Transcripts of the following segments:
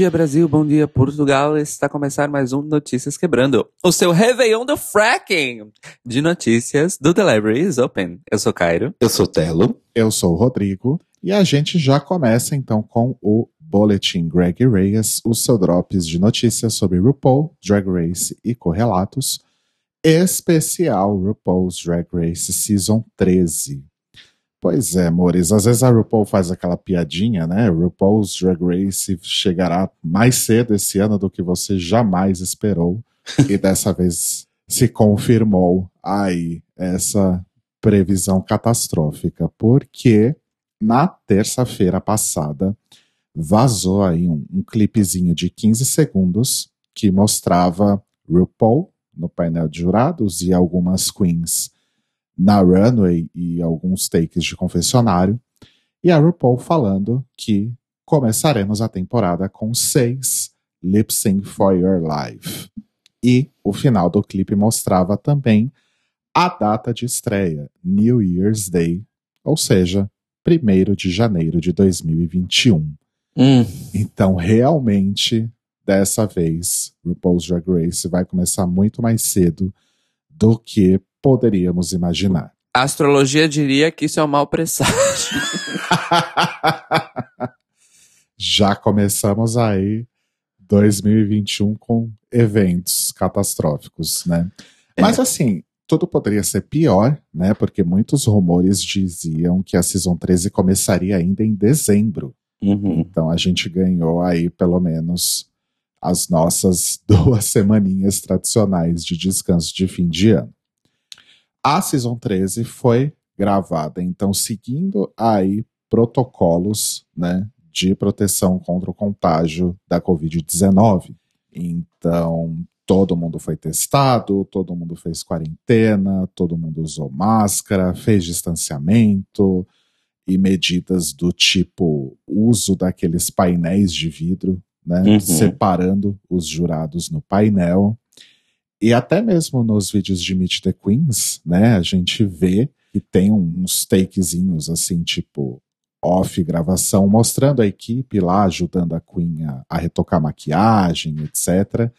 Bom dia, Brasil. Bom dia, Portugal. Está começando mais um Notícias Quebrando. O seu Réveillon do Fracking de notícias do The Library is Open. Eu sou Cairo. Eu sou Telo. Eu sou o Rodrigo. E a gente já começa então com o Boletim Greg Reyes, o seu drops de notícias sobre RuPaul, Drag Race e correlatos. Especial RuPaul's Drag Race Season 13. Pois é, amores, às vezes a RuPaul faz aquela piadinha, né? RuPaul's Drag Race chegará mais cedo esse ano do que você jamais esperou. e dessa vez se confirmou aí essa previsão catastrófica, porque na terça-feira passada vazou aí um, um clipezinho de 15 segundos que mostrava RuPaul no painel de jurados e algumas queens na runway e alguns takes de confessionário, e a RuPaul falando que começaremos a temporada com seis Lip Sync for Your Life. E o final do clipe mostrava também a data de estreia, New Year's Day, ou seja, 1 de janeiro de 2021. Hum. Então, realmente, dessa vez, RuPaul's Drag Race vai começar muito mais cedo do que poderíamos imaginar. A astrologia diria que isso é um mau presságio. Já começamos aí 2021 com eventos catastróficos, né? É. Mas assim, tudo poderia ser pior, né? Porque muitos rumores diziam que a Season 13 começaria ainda em dezembro. Uhum. Então a gente ganhou aí pelo menos as nossas duas semaninhas tradicionais de descanso de fim de ano. A Season 13 foi gravada, então, seguindo aí protocolos, né, de proteção contra o contágio da Covid-19. Então, todo mundo foi testado, todo mundo fez quarentena, todo mundo usou máscara, fez distanciamento e medidas do tipo uso daqueles painéis de vidro, né, Uhum. separando os jurados no painel. E até mesmo nos vídeos de Meet the Queens, né, a gente vê que tem uns takezinhos assim, tipo off gravação, mostrando a equipe lá ajudando a Queen a, a retocar maquiagem, etc.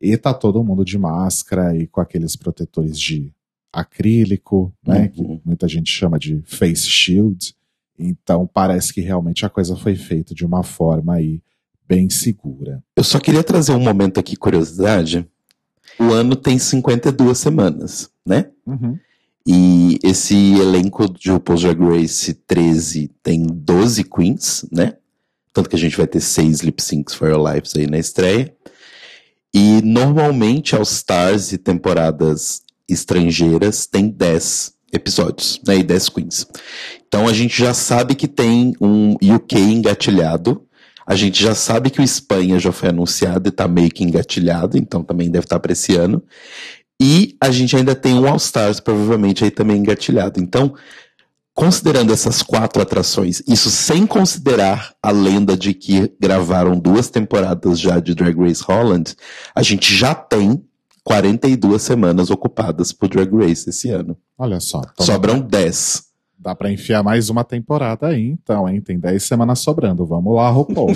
E tá todo mundo de máscara e com aqueles protetores de acrílico, né, Uhum. que muita gente chama de face shield. Então parece que realmente a coisa foi feita de uma forma aí bem segura. Eu só queria trazer um momento aqui, curiosidade. O ano tem 52 semanas, né? E esse elenco de RuPaul's Drag Race 13 tem 12 queens, né? Tanto que a gente vai ter seis lip syncs for your lives aí na estreia. E normalmente All Stars e temporadas estrangeiras tem 10 episódios, né? E 10 queens. Então a gente já sabe que tem um UK engatilhado. A gente já sabe que o Espanha já foi anunciado e tá meio que engatilhado, então também deve estar para esse ano. E a gente ainda tem um All Stars, provavelmente aí também engatilhado. Então, considerando essas quatro atrações, isso sem considerar a lenda de que gravaram duas temporadas já de Drag Race Holland, a gente já tem 42 semanas ocupadas por Drag Race esse ano. Olha só. então Sobram 10. Dá pra enfiar mais uma temporada aí, então, hein? Tem 10 semanas sobrando. Vamos lá, RuPaul.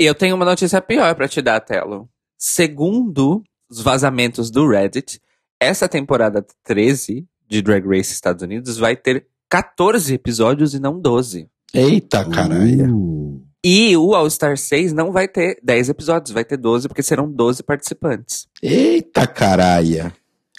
E eu tenho uma notícia pior pra te dar, Telo. Segundo os vazamentos do Reddit, essa temporada 13 de Drag Race Estados Unidos vai ter 14 episódios e não 12. Eita, caralho. Uh, E o All Star 6 não vai ter 10 episódios, vai ter 12, porque serão 12 participantes. Eita, caralho.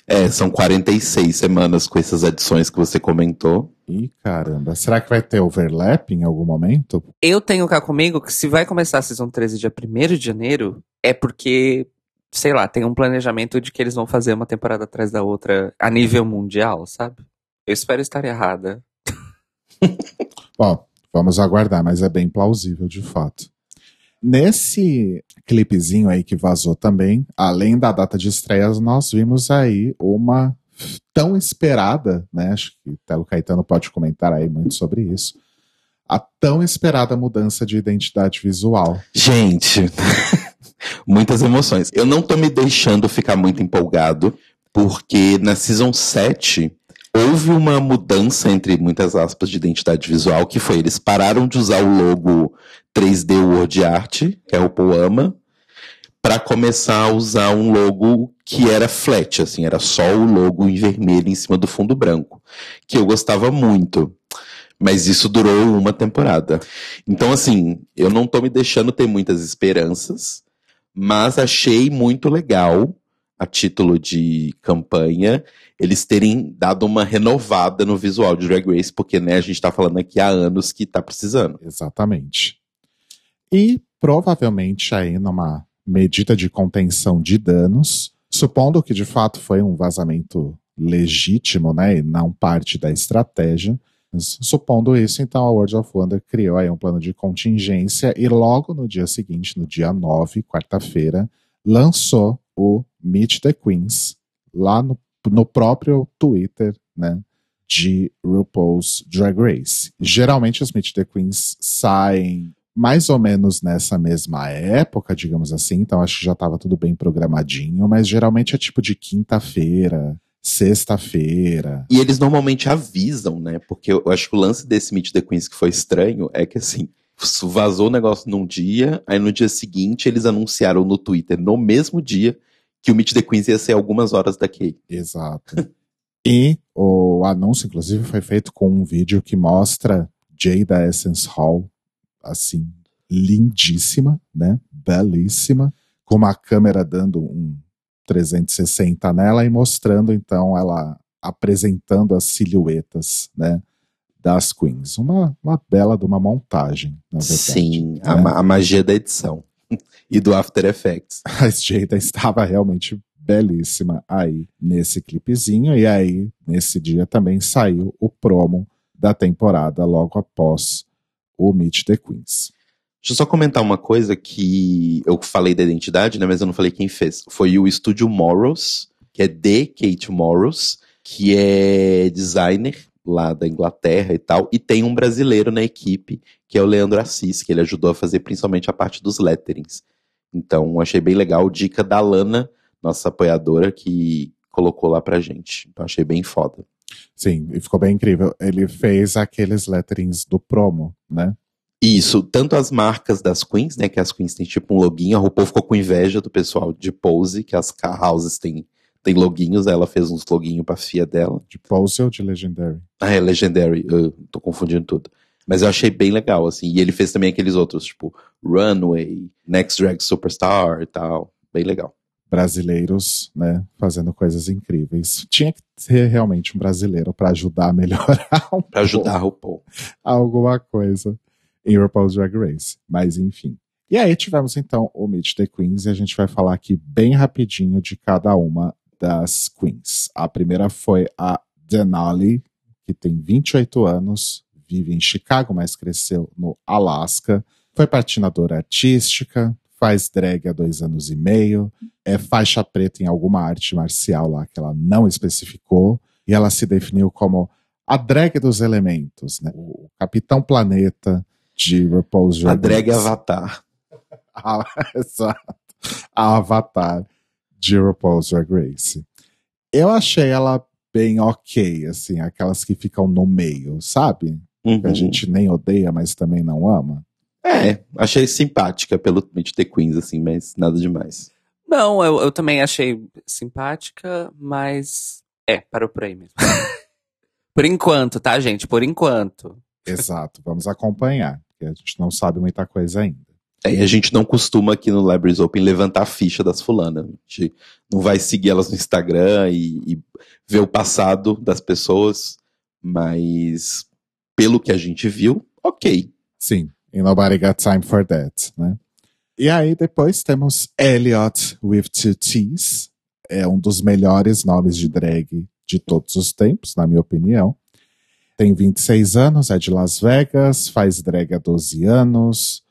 É, são 46 semanas com essas adições que você comentou. Ih, caramba. Será que vai ter overlap em algum momento? Eu tenho cá comigo que se vai começar a Season 13 dia 1 de janeiro, é porque, sei lá, tem um planejamento de que eles vão fazer uma temporada atrás da outra a nível mundial, sabe? Eu espero estar errada. Bom, vamos aguardar, mas é bem plausível de fato. Nesse clipezinho aí que vazou também, além da data de estreias, nós vimos aí uma tão esperada, né? Acho que Telo Caetano pode comentar aí muito sobre isso. A tão esperada mudança de identidade visual. Gente, muitas emoções. Eu não tô me deixando ficar muito empolgado, porque na Season 7 houve uma mudança entre muitas aspas de identidade visual, que foi eles pararam de usar o logo 3D Word Art, que é o Poama, para começar a usar um logo que era flat, assim, era só o logo em vermelho em cima do fundo branco, que eu gostava muito. Mas isso durou uma temporada. Então, assim, eu não tô me deixando ter muitas esperanças, mas achei muito legal, a título de campanha, eles terem dado uma renovada no visual de Drag Race, porque né, a gente tá falando aqui há anos que tá precisando. Exatamente. E provavelmente aí numa medida de contenção de danos, supondo que de fato foi um vazamento legítimo, né, e não parte da estratégia, Supondo isso, então a World of Wonder criou aí um plano de contingência e logo no dia seguinte, no dia 9, quarta-feira, lançou o Meet the Queens lá no, no próprio Twitter, né? De RuPaul's Drag Race. Geralmente os Meet the Queens saem mais ou menos nessa mesma época, digamos assim, então acho que já estava tudo bem programadinho, mas geralmente é tipo de quinta-feira, sexta-feira. E eles normalmente avisam, né? Porque eu acho que o lance desse Meet the Queens que foi estranho é que assim, vazou o negócio num dia, aí no dia seguinte eles anunciaram no Twitter, no mesmo dia, que o Meet the Queens ia ser algumas horas daqui. Exato. e o anúncio, inclusive, foi feito com um vídeo que mostra Jay da Essence Hall, assim, lindíssima, né? Belíssima, com uma câmera dando um 360 nela e mostrando então ela apresentando as silhuetas, né, das queens. Uma, uma bela de uma montagem, na verdade. Sim, né? a, a, magia da edição e do After Effects. A Jada estava realmente belíssima aí nesse clipezinho e aí nesse dia também saiu o promo da temporada logo após o Meet the Queens. Deixa eu só comentar uma coisa que eu falei da identidade, né? Mas eu não falei quem fez. Foi o estúdio Morrows, que é de Kate Morrows, que é designer lá da Inglaterra e tal, e tem um brasileiro na equipe, que é o Leandro Assis, que ele ajudou a fazer principalmente a parte dos letterings. Então, achei bem legal. Dica da Lana, nossa apoiadora, que colocou lá pra gente. Então, achei bem foda. Sim, e ficou bem incrível. Ele fez aqueles letterings do promo, né? Isso, tanto as marcas das queens, né, que as queens têm tipo um loginho, a RuPaul ficou com inveja do pessoal de Pose, que as car houses têm, têm loginhos, ela fez uns loginhos pra fia dela. De Pose ou de Legendary? Ah, é Legendary, eu tô confundindo tudo. Mas eu achei bem legal, assim, e ele fez também aqueles outros, tipo Runway, Next Drag Superstar e tal, bem legal. Brasileiros, né, fazendo coisas incríveis. Tinha que ser realmente um brasileiro para ajudar a melhorar um Pra ajudar a RuPaul. Alguma coisa em RuPaul's Drag Race. Mas enfim. E aí tivemos então o Meet the Queens e a gente vai falar aqui bem rapidinho de cada uma das queens. A primeira foi a Denali, que tem 28 anos, vive em Chicago, mas cresceu no Alasca. Foi patinadora artística, faz drag há dois anos e meio, é faixa preta em alguma arte marcial lá que ela não especificou, e ela se definiu como a drag dos elementos, né? O Capitão Planeta, de RuPaul's Drag A drag Avatar. Ah, exato. A Avatar de RuPaul's Drag Race. Eu achei ela bem ok, assim, aquelas que ficam no meio, sabe? Uhum. Que a gente nem odeia, mas também não ama. É, achei simpática pelo Meet the Queens, assim, mas nada demais. Não, eu, eu também achei simpática, mas é, parou por aí mesmo. por enquanto, tá, gente? Por enquanto. Exato, vamos acompanhar porque a gente não sabe muita coisa ainda. É, e a gente não costuma aqui no Libraries Open levantar a ficha das fulanas. A gente não vai seguir elas no Instagram e, e ver o passado das pessoas, mas pelo que a gente viu, ok. Sim, e nobody got time for that, né? E aí depois temos Elliot with two T's, é um dos melhores nomes de drag de todos os tempos, na minha opinião. Tem 26 anos, é de Las Vegas, faz drag há 12 anos,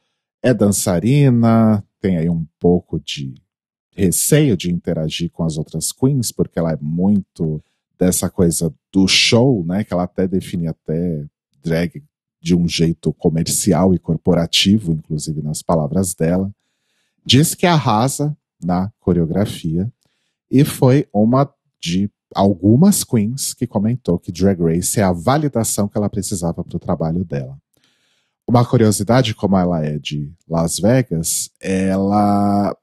é dançarina, tem aí um pouco de receio de interagir com as outras queens, porque ela é muito dessa coisa do show, né? Que ela até define até drag de um jeito comercial e corporativo, inclusive nas palavras dela. Diz que arrasa na coreografia e foi uma de algumas queens que comentou que Drag Race é a validação que ela precisava para o trabalho dela. Uma curiosidade, como ela é de Las Vegas, ela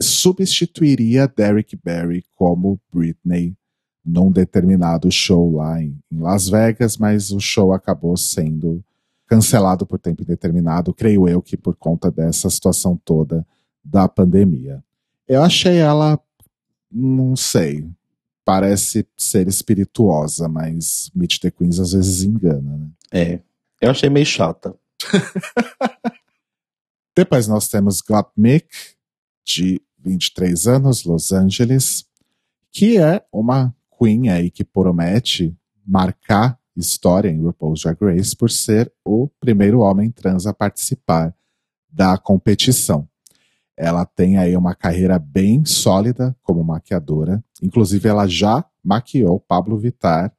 substituiria Derek Barry como Britney num determinado show lá em, Las Vegas, mas o show acabou sendo cancelado por tempo indeterminado, creio eu que por conta dessa situação toda da pandemia. Eu achei ela, não sei, parece ser espirituosa, mas Meet the Queens às vezes engana, né? É, eu achei meio chata. Depois nós temos Gottmik, de 23 anos, Los Angeles, que é uma queen aí que promete marcar história em RuPaul's Drag Race por ser o primeiro homem trans a participar da competição. Ela tem aí uma carreira bem sólida como maquiadora. Inclusive, ela já maquiou Pablo Vittar.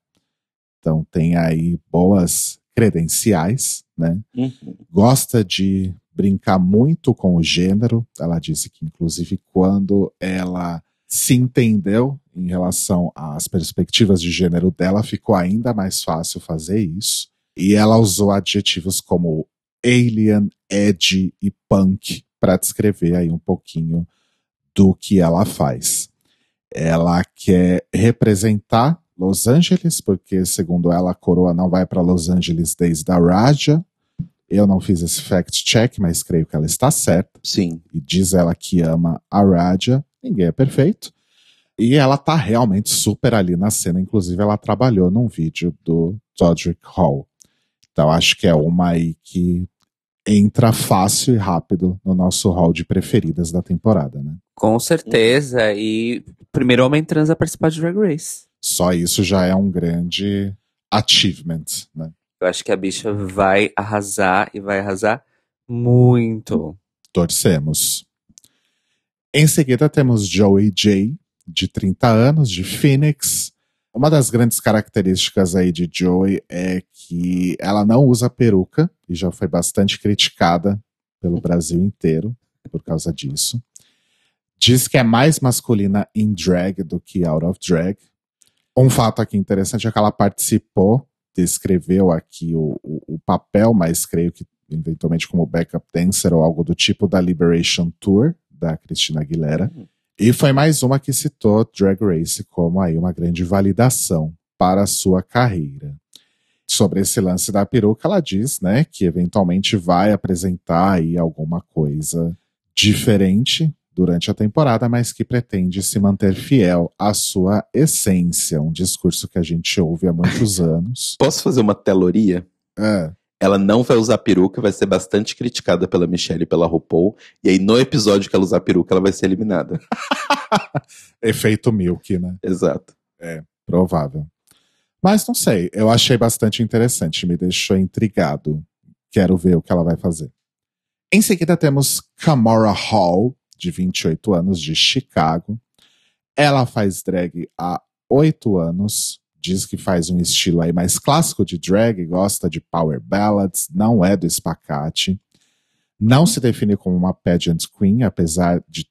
Então, tem aí boas credenciais, né? Uhum. Gosta de brincar muito com o gênero. Ela disse que, inclusive, quando ela se entendeu em relação às perspectivas de gênero dela, ficou ainda mais fácil fazer isso. E ela usou adjetivos como alien, edgy e punk para descrever aí um pouquinho do que ela faz. Ela quer representar Los Angeles, porque segundo ela a coroa não vai para Los Angeles desde a Raja. Eu não fiz esse fact check, mas creio que ela está certa. Sim. E diz ela que ama a Raja. Ninguém é perfeito. E ela tá realmente super ali na cena. Inclusive, ela trabalhou num vídeo do Todrick Hall. Então, acho que é uma aí que entra fácil e rápido no nosso hall de preferidas da temporada, né? Com certeza. E primeiro homem trans a participar de Drag Race. Só isso já é um grande achievement, né? Eu acho que a bicha vai arrasar e vai arrasar muito. Torcemos. Em seguida temos Joey J, de 30 anos, de Phoenix. Uma das grandes características aí de Joey é que ela não usa peruca e já foi bastante criticada pelo Brasil inteiro por causa disso. Diz que é mais masculina em drag do que out of drag. Um fato aqui interessante é que ela participou, descreveu aqui o, o, o papel, mas creio que eventualmente como backup dancer ou algo do tipo da Liberation Tour da Cristina Aguilera. Uhum. E foi mais uma que citou Drag Race como aí uma grande validação para a sua carreira. Sobre esse lance da peruca, ela diz, né, que eventualmente vai apresentar aí alguma coisa diferente durante a temporada, mas que pretende se manter fiel à sua essência, um discurso que a gente ouve há muitos anos. Posso fazer uma teloria? É ela não vai usar peruca, vai ser bastante criticada pela Michelle e pela RuPaul. E aí, no episódio que ela usar peruca, ela vai ser eliminada. Efeito Milk, né? Exato. É, provável. Mas não sei, eu achei bastante interessante, me deixou intrigado. Quero ver o que ela vai fazer. Em seguida temos Kamara Hall, de 28 anos, de Chicago. Ela faz drag há oito anos, diz que faz um estilo aí mais clássico de drag, gosta de power ballads, não é do espacate. Não se define como uma pageant queen, apesar de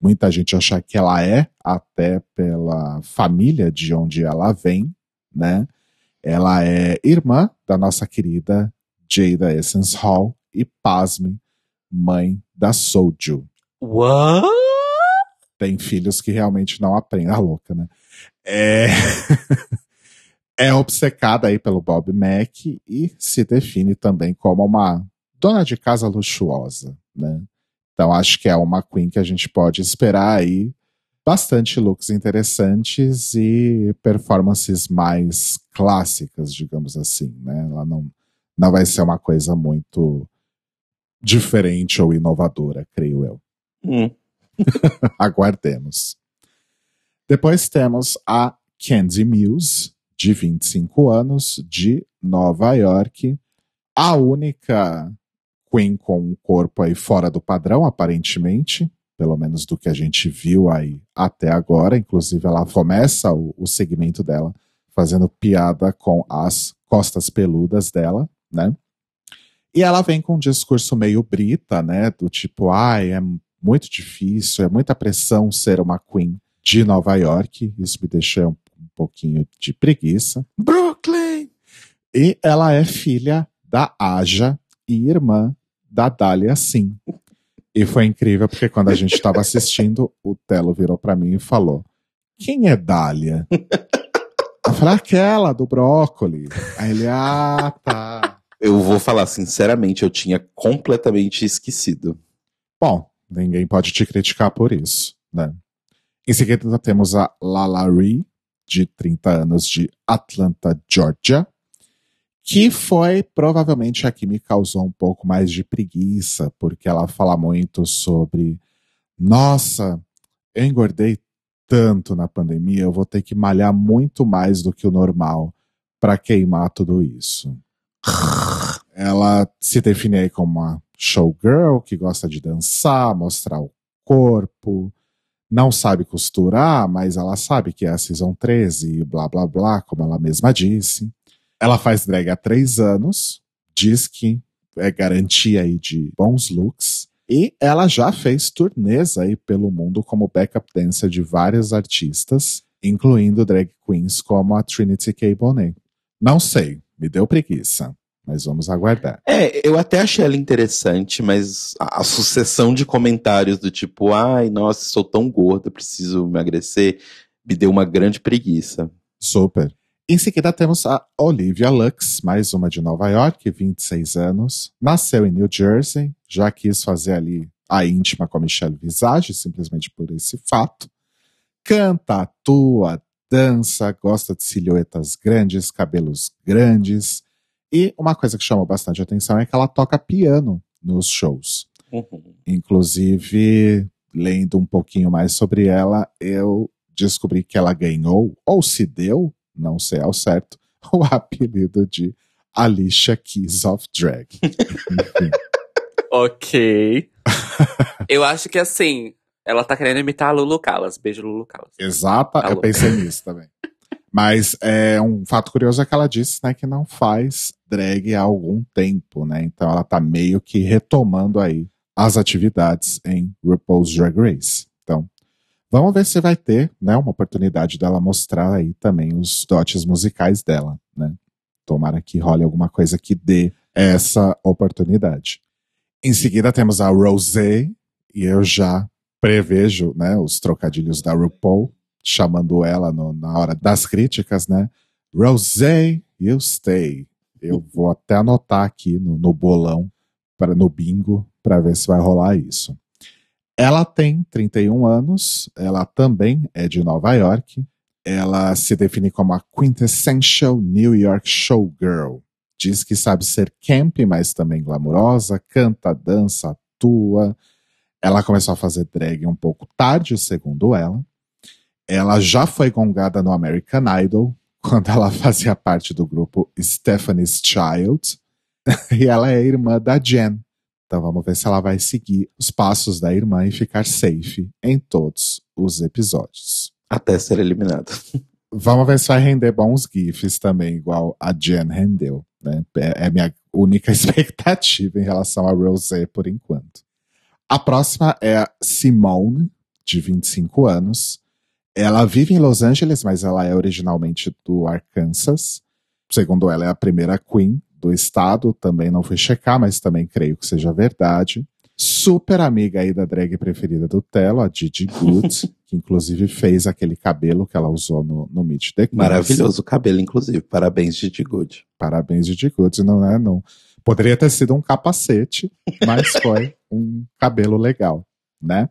muita gente achar que ela é, até pela família de onde ela vem, né? Ela é irmã da nossa querida Jada Essence Hall e, pasme, mãe da Soju. What? Tem filhos que realmente não aprendem. A louca, né? É... é obcecada aí pelo Bob Mac e se define também como uma dona de casa luxuosa, né? Então acho que é uma queen que a gente pode esperar aí bastante looks interessantes e performances mais clássicas, digamos assim, né? Ela não não vai ser uma coisa muito diferente ou inovadora, creio eu. Hum. Aguardemos. Depois temos a Candy Muse, de 25 anos, de Nova York. A única Queen com um corpo aí fora do padrão, aparentemente, pelo menos do que a gente viu aí até agora. Inclusive, ela começa o, o segmento dela fazendo piada com as costas peludas dela, né? E ela vem com um discurso meio brita, né? Do tipo, ai, é muito difícil, é muita pressão ser uma Queen de Nova York. Isso me deixou um pouquinho de preguiça. Brooklyn! E ela é filha da Aja e irmã da Dália Sim. E foi incrível porque quando a gente estava assistindo, o Telo virou para mim e falou: Quem é Dália? Eu falei, aquela do brócoli. Aí ele, ah, tá. Eu vou falar sinceramente, eu tinha completamente esquecido. Bom, ninguém pode te criticar por isso, né? Em seguida temos a Lala Ree, de 30 anos, de Atlanta, Georgia, que foi provavelmente a que me causou um pouco mais de preguiça, porque ela fala muito sobre, nossa, eu engordei tanto na pandemia, eu vou ter que malhar muito mais do que o normal para queimar tudo isso. Ela se define aí como uma showgirl que gosta de dançar, mostrar o corpo, não sabe costurar, mas ela sabe que é a Season 13 e blá blá blá, como ela mesma disse. Ela faz drag há três anos, diz que é garantia aí de bons looks. E ela já fez turnês aí pelo mundo como backup dancer de vários artistas, incluindo drag queens como a Trinity K. Bonet. Não sei, me deu preguiça, mas vamos aguardar. É, eu até achei ela interessante, mas a, a sucessão de comentários do tipo, ai, nossa, sou tão gorda, preciso emagrecer, me deu uma grande preguiça. Super. Em seguida temos a Olivia Lux, mais uma de Nova York, 26 anos. Nasceu em New Jersey, já quis fazer ali a íntima com a Michelle Visage, simplesmente por esse fato. Canta, atua, dança, gosta de silhuetas grandes, cabelos grandes. E uma coisa que chamou bastante atenção é que ela toca piano nos shows. Uhum. Inclusive, lendo um pouquinho mais sobre ela, eu descobri que ela ganhou, ou se deu, não sei ao certo, o apelido de Alicia Keys of Drag. Enfim. Ok. eu acho que assim, ela tá querendo imitar a Lulu Callas. Beijo, Lulu Callas. Exata, Tá eu louca. pensei nisso também. Mas é um fato curioso é que ela disse, né, que não faz drag há algum tempo, né? Então ela tá meio que retomando aí as atividades em RuPaul's Drag Race. Então, vamos ver se vai ter, né, uma oportunidade dela mostrar aí também os dotes musicais dela, né? Tomara que role alguma coisa que dê essa oportunidade. Em seguida temos a Rosé, e eu já prevejo, né, os trocadilhos da RuPaul, chamando ela no- na hora das críticas, né? Rosé, you stay. Eu vou até anotar aqui no, no bolão, para no bingo, para ver se vai rolar isso. Ela tem 31 anos, ela também é de Nova York. Ela se define como a quintessential New York showgirl. Diz que sabe ser camp, mas também glamurosa, canta, dança, atua. Ela começou a fazer drag um pouco tarde, segundo ela. Ela já foi gongada no American Idol, quando ela fazia parte do grupo Stephanie's Child. e ela é irmã da Jen. Então vamos ver se ela vai seguir os passos da irmã e ficar safe em todos os episódios. Até ser eliminado. Vamos ver se vai render bons GIFs também, igual a Jen rendeu. Né? É é minha única expectativa em relação a Rosé por enquanto. A próxima é a Simone, de 25 anos. Ela vive em Los Angeles, mas ela é originalmente do Arkansas. Segundo ela, é a primeira queen do estado. Também não fui checar, mas também creio que seja verdade. Super amiga aí da drag preferida do Telo, a Gigi Good, que inclusive fez aquele cabelo que ela usou no, no Meet the Queens. Maravilhoso o cabelo, inclusive. Parabéns, Gigi Good. Parabéns, Gigi Good, não é? Não. Poderia ter sido um capacete, mas foi um cabelo legal, né?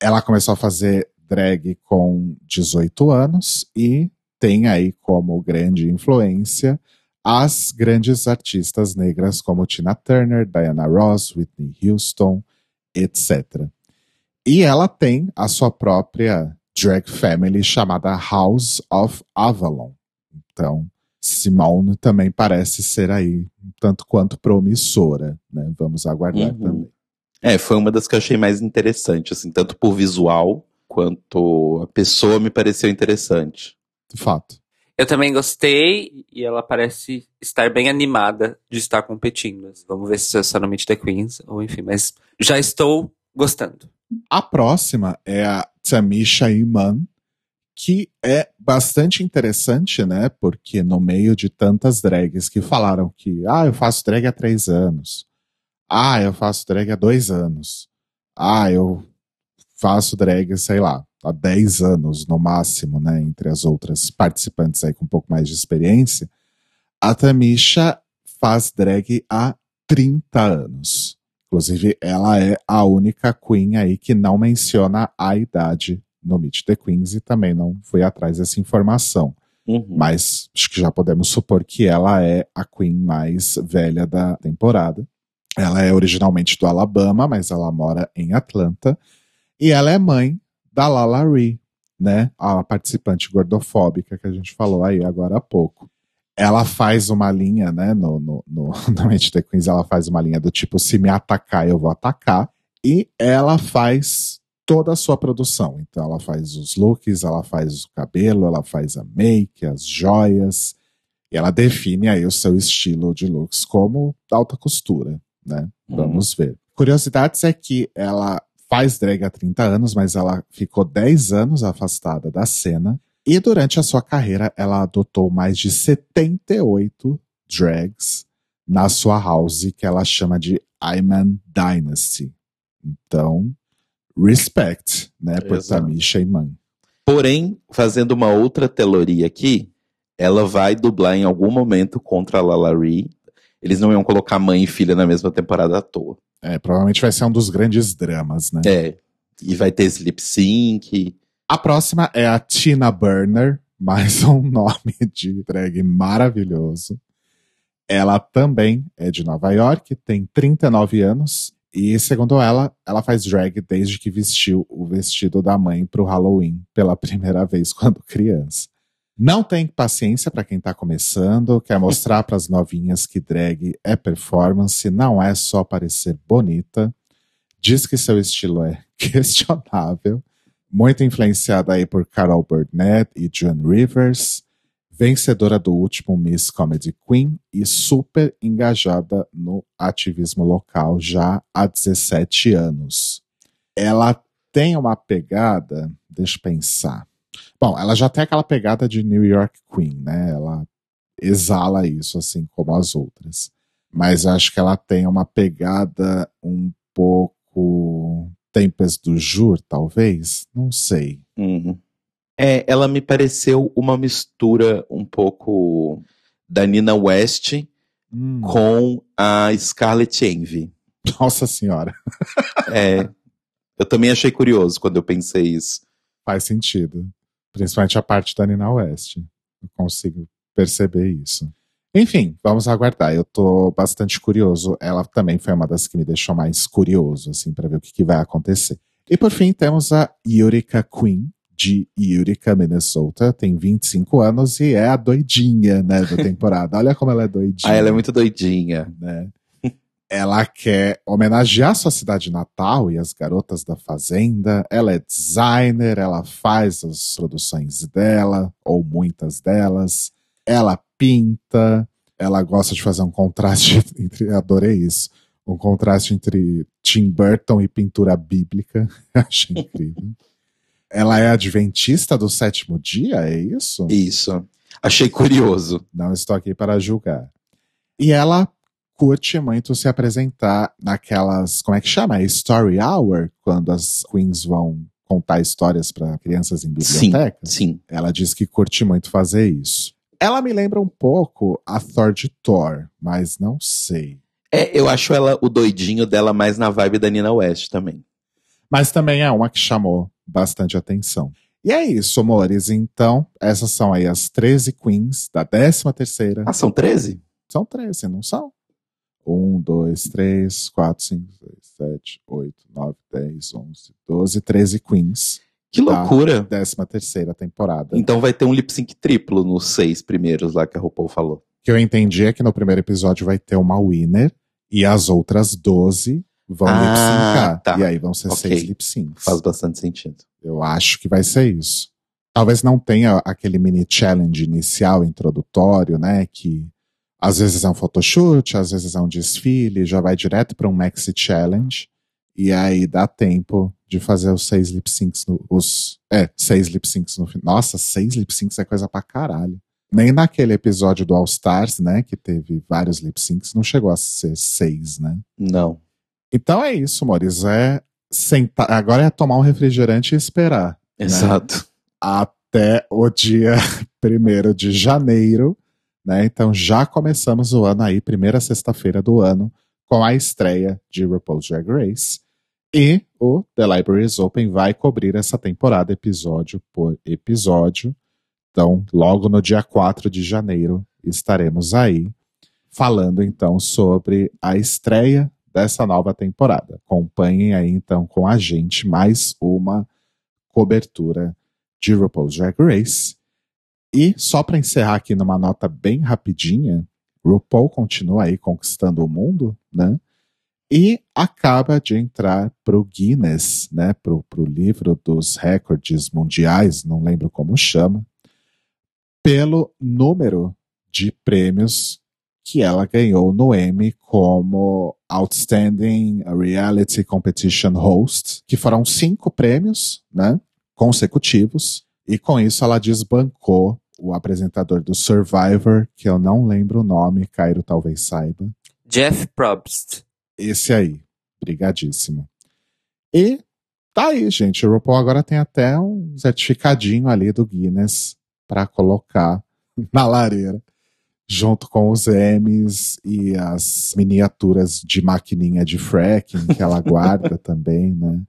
Ela começou a fazer drag com 18 anos e tem aí como grande influência as grandes artistas negras como Tina Turner, Diana Ross, Whitney Houston, etc. E ela tem a sua própria drag family chamada House of Avalon. Então, Simone também parece ser aí um tanto quanto promissora, né? Vamos aguardar Uhum. também. É, foi uma das que eu achei mais interessante, assim, tanto por visual quanto a pessoa me pareceu interessante. De fato. Eu também gostei e ela parece estar bem animada de estar competindo. Vamos ver se é só no Meet the Queens ou enfim, mas já estou gostando. A próxima é a Tamisha Iman, que é bastante interessante, né? Porque no meio de tantas drags que falaram que, ah, eu faço drag há três anos. Ah, eu faço drag há dois anos. Ah, eu faço drag, sei lá, há dez anos no máximo, né? Entre as outras participantes aí com um pouco mais de experiência. A Tamisha faz drag há 30 anos. Inclusive, ela é a única queen aí que não menciona a idade no Meet the Queens e também não fui atrás dessa informação. Uhum. Mas acho que já podemos supor que ela é a queen mais velha da temporada. Ela é originalmente do Alabama, mas ela mora em Atlanta. E ela é mãe da Lala Ree, né? A participante gordofóbica que a gente falou aí agora há pouco. Ela faz uma linha, né? No, no, no, no Meet the Queens, ela faz uma linha do tipo: se me atacar, eu vou atacar. E ela faz toda a sua produção. Então ela faz os looks, ela faz o cabelo, ela faz a make, as joias, e ela define aí o seu estilo de looks como alta costura, né? Uhum. Vamos ver. Curiosidades é que ela faz drag há 30 anos, mas ela ficou 10 anos afastada da cena. E durante a sua carreira, ela adotou mais de 78 drags na sua house, que ela chama de Ayman Dynasty. Então, respect, né, por Tamisha Iman. Porém, fazendo uma outra teoria aqui, ela vai dublar em algum momento contra a Lalari. Eles não iam colocar mãe e filha na mesma temporada à toa. É, provavelmente vai ser um dos grandes dramas, né? É. E vai ter lip sync. A próxima é a Tina Burner, mais um nome de drag maravilhoso. Ela também é de Nova York, tem 39 anos e segundo ela, ela faz drag desde que vestiu o vestido da mãe para o Halloween pela primeira vez quando criança. Não tem paciência para quem está começando, quer mostrar para as novinhas que drag é performance, não é só parecer bonita. Diz que seu estilo é questionável, muito influenciada aí por Carol Burnett e Joan Rivers vencedora do último Miss Comedy Queen e super engajada no ativismo local já há 17 anos. Ela tem uma pegada, deixa eu pensar. Bom, ela já tem aquela pegada de New York Queen, né? Ela exala isso, assim como as outras. Mas acho que ela tem uma pegada um pouco Tempest do Jur, talvez? Não sei. Uhum. É, ela me pareceu uma mistura um pouco da Nina West hum. com a Scarlett Envy. Nossa senhora. é. Eu também achei curioso quando eu pensei isso. Faz sentido. Principalmente a parte da Nina West. Eu consigo perceber isso. Enfim, vamos aguardar. Eu tô bastante curioso. Ela também foi uma das que me deixou mais curioso, assim, para ver o que, que vai acontecer. E por fim, temos a Yurika Queen, de Utica, Minnesota, tem 25 anos e é a doidinha, né, da temporada. Olha como ela é doidinha. Ah, ela é muito doidinha. Né? Ela quer homenagear sua cidade natal e as garotas da fazenda. Ela é designer, ela faz as produções dela, ou muitas delas. Ela pinta, ela gosta de fazer um contraste entre, adorei isso, um contraste entre Tim Burton e pintura bíblica. Achei incrível. Ela é adventista do sétimo dia, é isso? Isso. Achei curioso. Não estou aqui para julgar. E ela curte muito se apresentar naquelas, como é que chama? Story Hour, quando as queens vão contar histórias para crianças em biblioteca. Sim, sim. Ela diz que curte muito fazer isso. Ela me lembra um pouco a Thor de Thor, mas não sei. É, eu acho ela o doidinho dela mais na vibe da Nina West também. Mas também é uma que chamou bastante atenção. E é isso, amores. Então, essas são aí as 13 queens da 13 terceira. Ah, são 13? São 13, não são? 1, 2, 3, 4, 5, 6, 7, 8, 9, 10, 11, 12, 13 queens. Que loucura! 13 terceira temporada. Então vai ter um lip sync triplo nos seis primeiros lá que a RuPaul falou. O que eu entendi é que no primeiro episódio vai ter uma winner e as outras 12 vão ah, lip syncar. Tá. E aí vão ser okay. seis lip syncs. Faz bastante sentido. Eu acho que vai ser isso. Talvez não tenha aquele mini challenge inicial, introdutório, né? Que às vezes é um photoshoot, às vezes é um desfile, já vai direto para um maxi challenge. E aí dá tempo de fazer os seis lip syncs no, os é, seis lip syncs no final. Nossa, seis lip syncs é coisa pra caralho. Nem naquele episódio do All Stars, né, que teve vários lip syncs, não chegou a ser seis, né? Não. Então é isso, Maurício. É sentar. Agora é tomar um refrigerante e esperar. né? Exato. Até o dia 1 de janeiro, né? Então já começamos o ano aí, primeira sexta-feira do ano, com a estreia de RuPaul's Drag Race. E o The Libraries Open vai cobrir essa temporada episódio por episódio. Então, logo no dia 4 de janeiro, estaremos aí falando então sobre a estreia dessa nova temporada. Acompanhem aí então com a gente mais uma cobertura de RuPaul's Drag Race. E só para encerrar aqui numa nota bem rapidinha, RuPaul continua aí conquistando o mundo, né? E acaba de entrar pro Guinness, né? Pro, pro livro dos recordes mundiais, não lembro como chama, pelo número de prêmios que ela ganhou no Emmy como Outstanding Reality Competition Host, que foram cinco prêmios, né, consecutivos, e com isso ela desbancou o apresentador do Survivor, que eu não lembro o nome, Cairo talvez saiba. Jeff Probst. Esse aí, brigadíssimo. E tá aí, gente, o RuPaul agora tem até um certificadinho ali do Guinness para colocar na lareira junto com os M's e as miniaturas de maquininha de fracking que ela guarda também, né?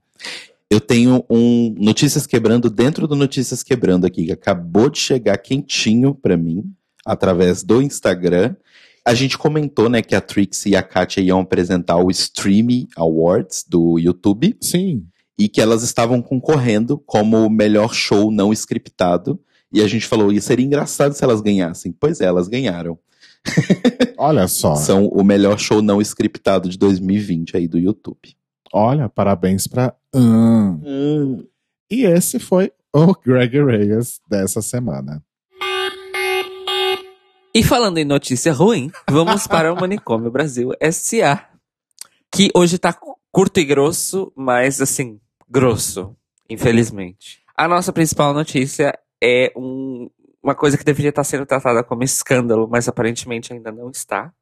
Eu tenho um Notícias Quebrando dentro do Notícias Quebrando aqui, que acabou de chegar quentinho pra mim, através do Instagram. A gente comentou, né, que a Trixie e a Katia iam apresentar o Streamy Awards do YouTube. Sim. E que elas estavam concorrendo como o melhor show não scriptado. E a gente falou, ia seria engraçado se elas ganhassem. Pois é, elas ganharam. Olha só. São o melhor show não scriptado de 2020 aí do YouTube. Olha, parabéns pra. Hum. Hum. E esse foi o Greg Reyes dessa semana. E falando em notícia ruim, vamos para o Manicômio Brasil SA. Que hoje tá curto e grosso, mas assim, grosso, infelizmente. A nossa principal notícia é um, uma coisa que deveria estar sendo tratada como escândalo, mas aparentemente ainda não está.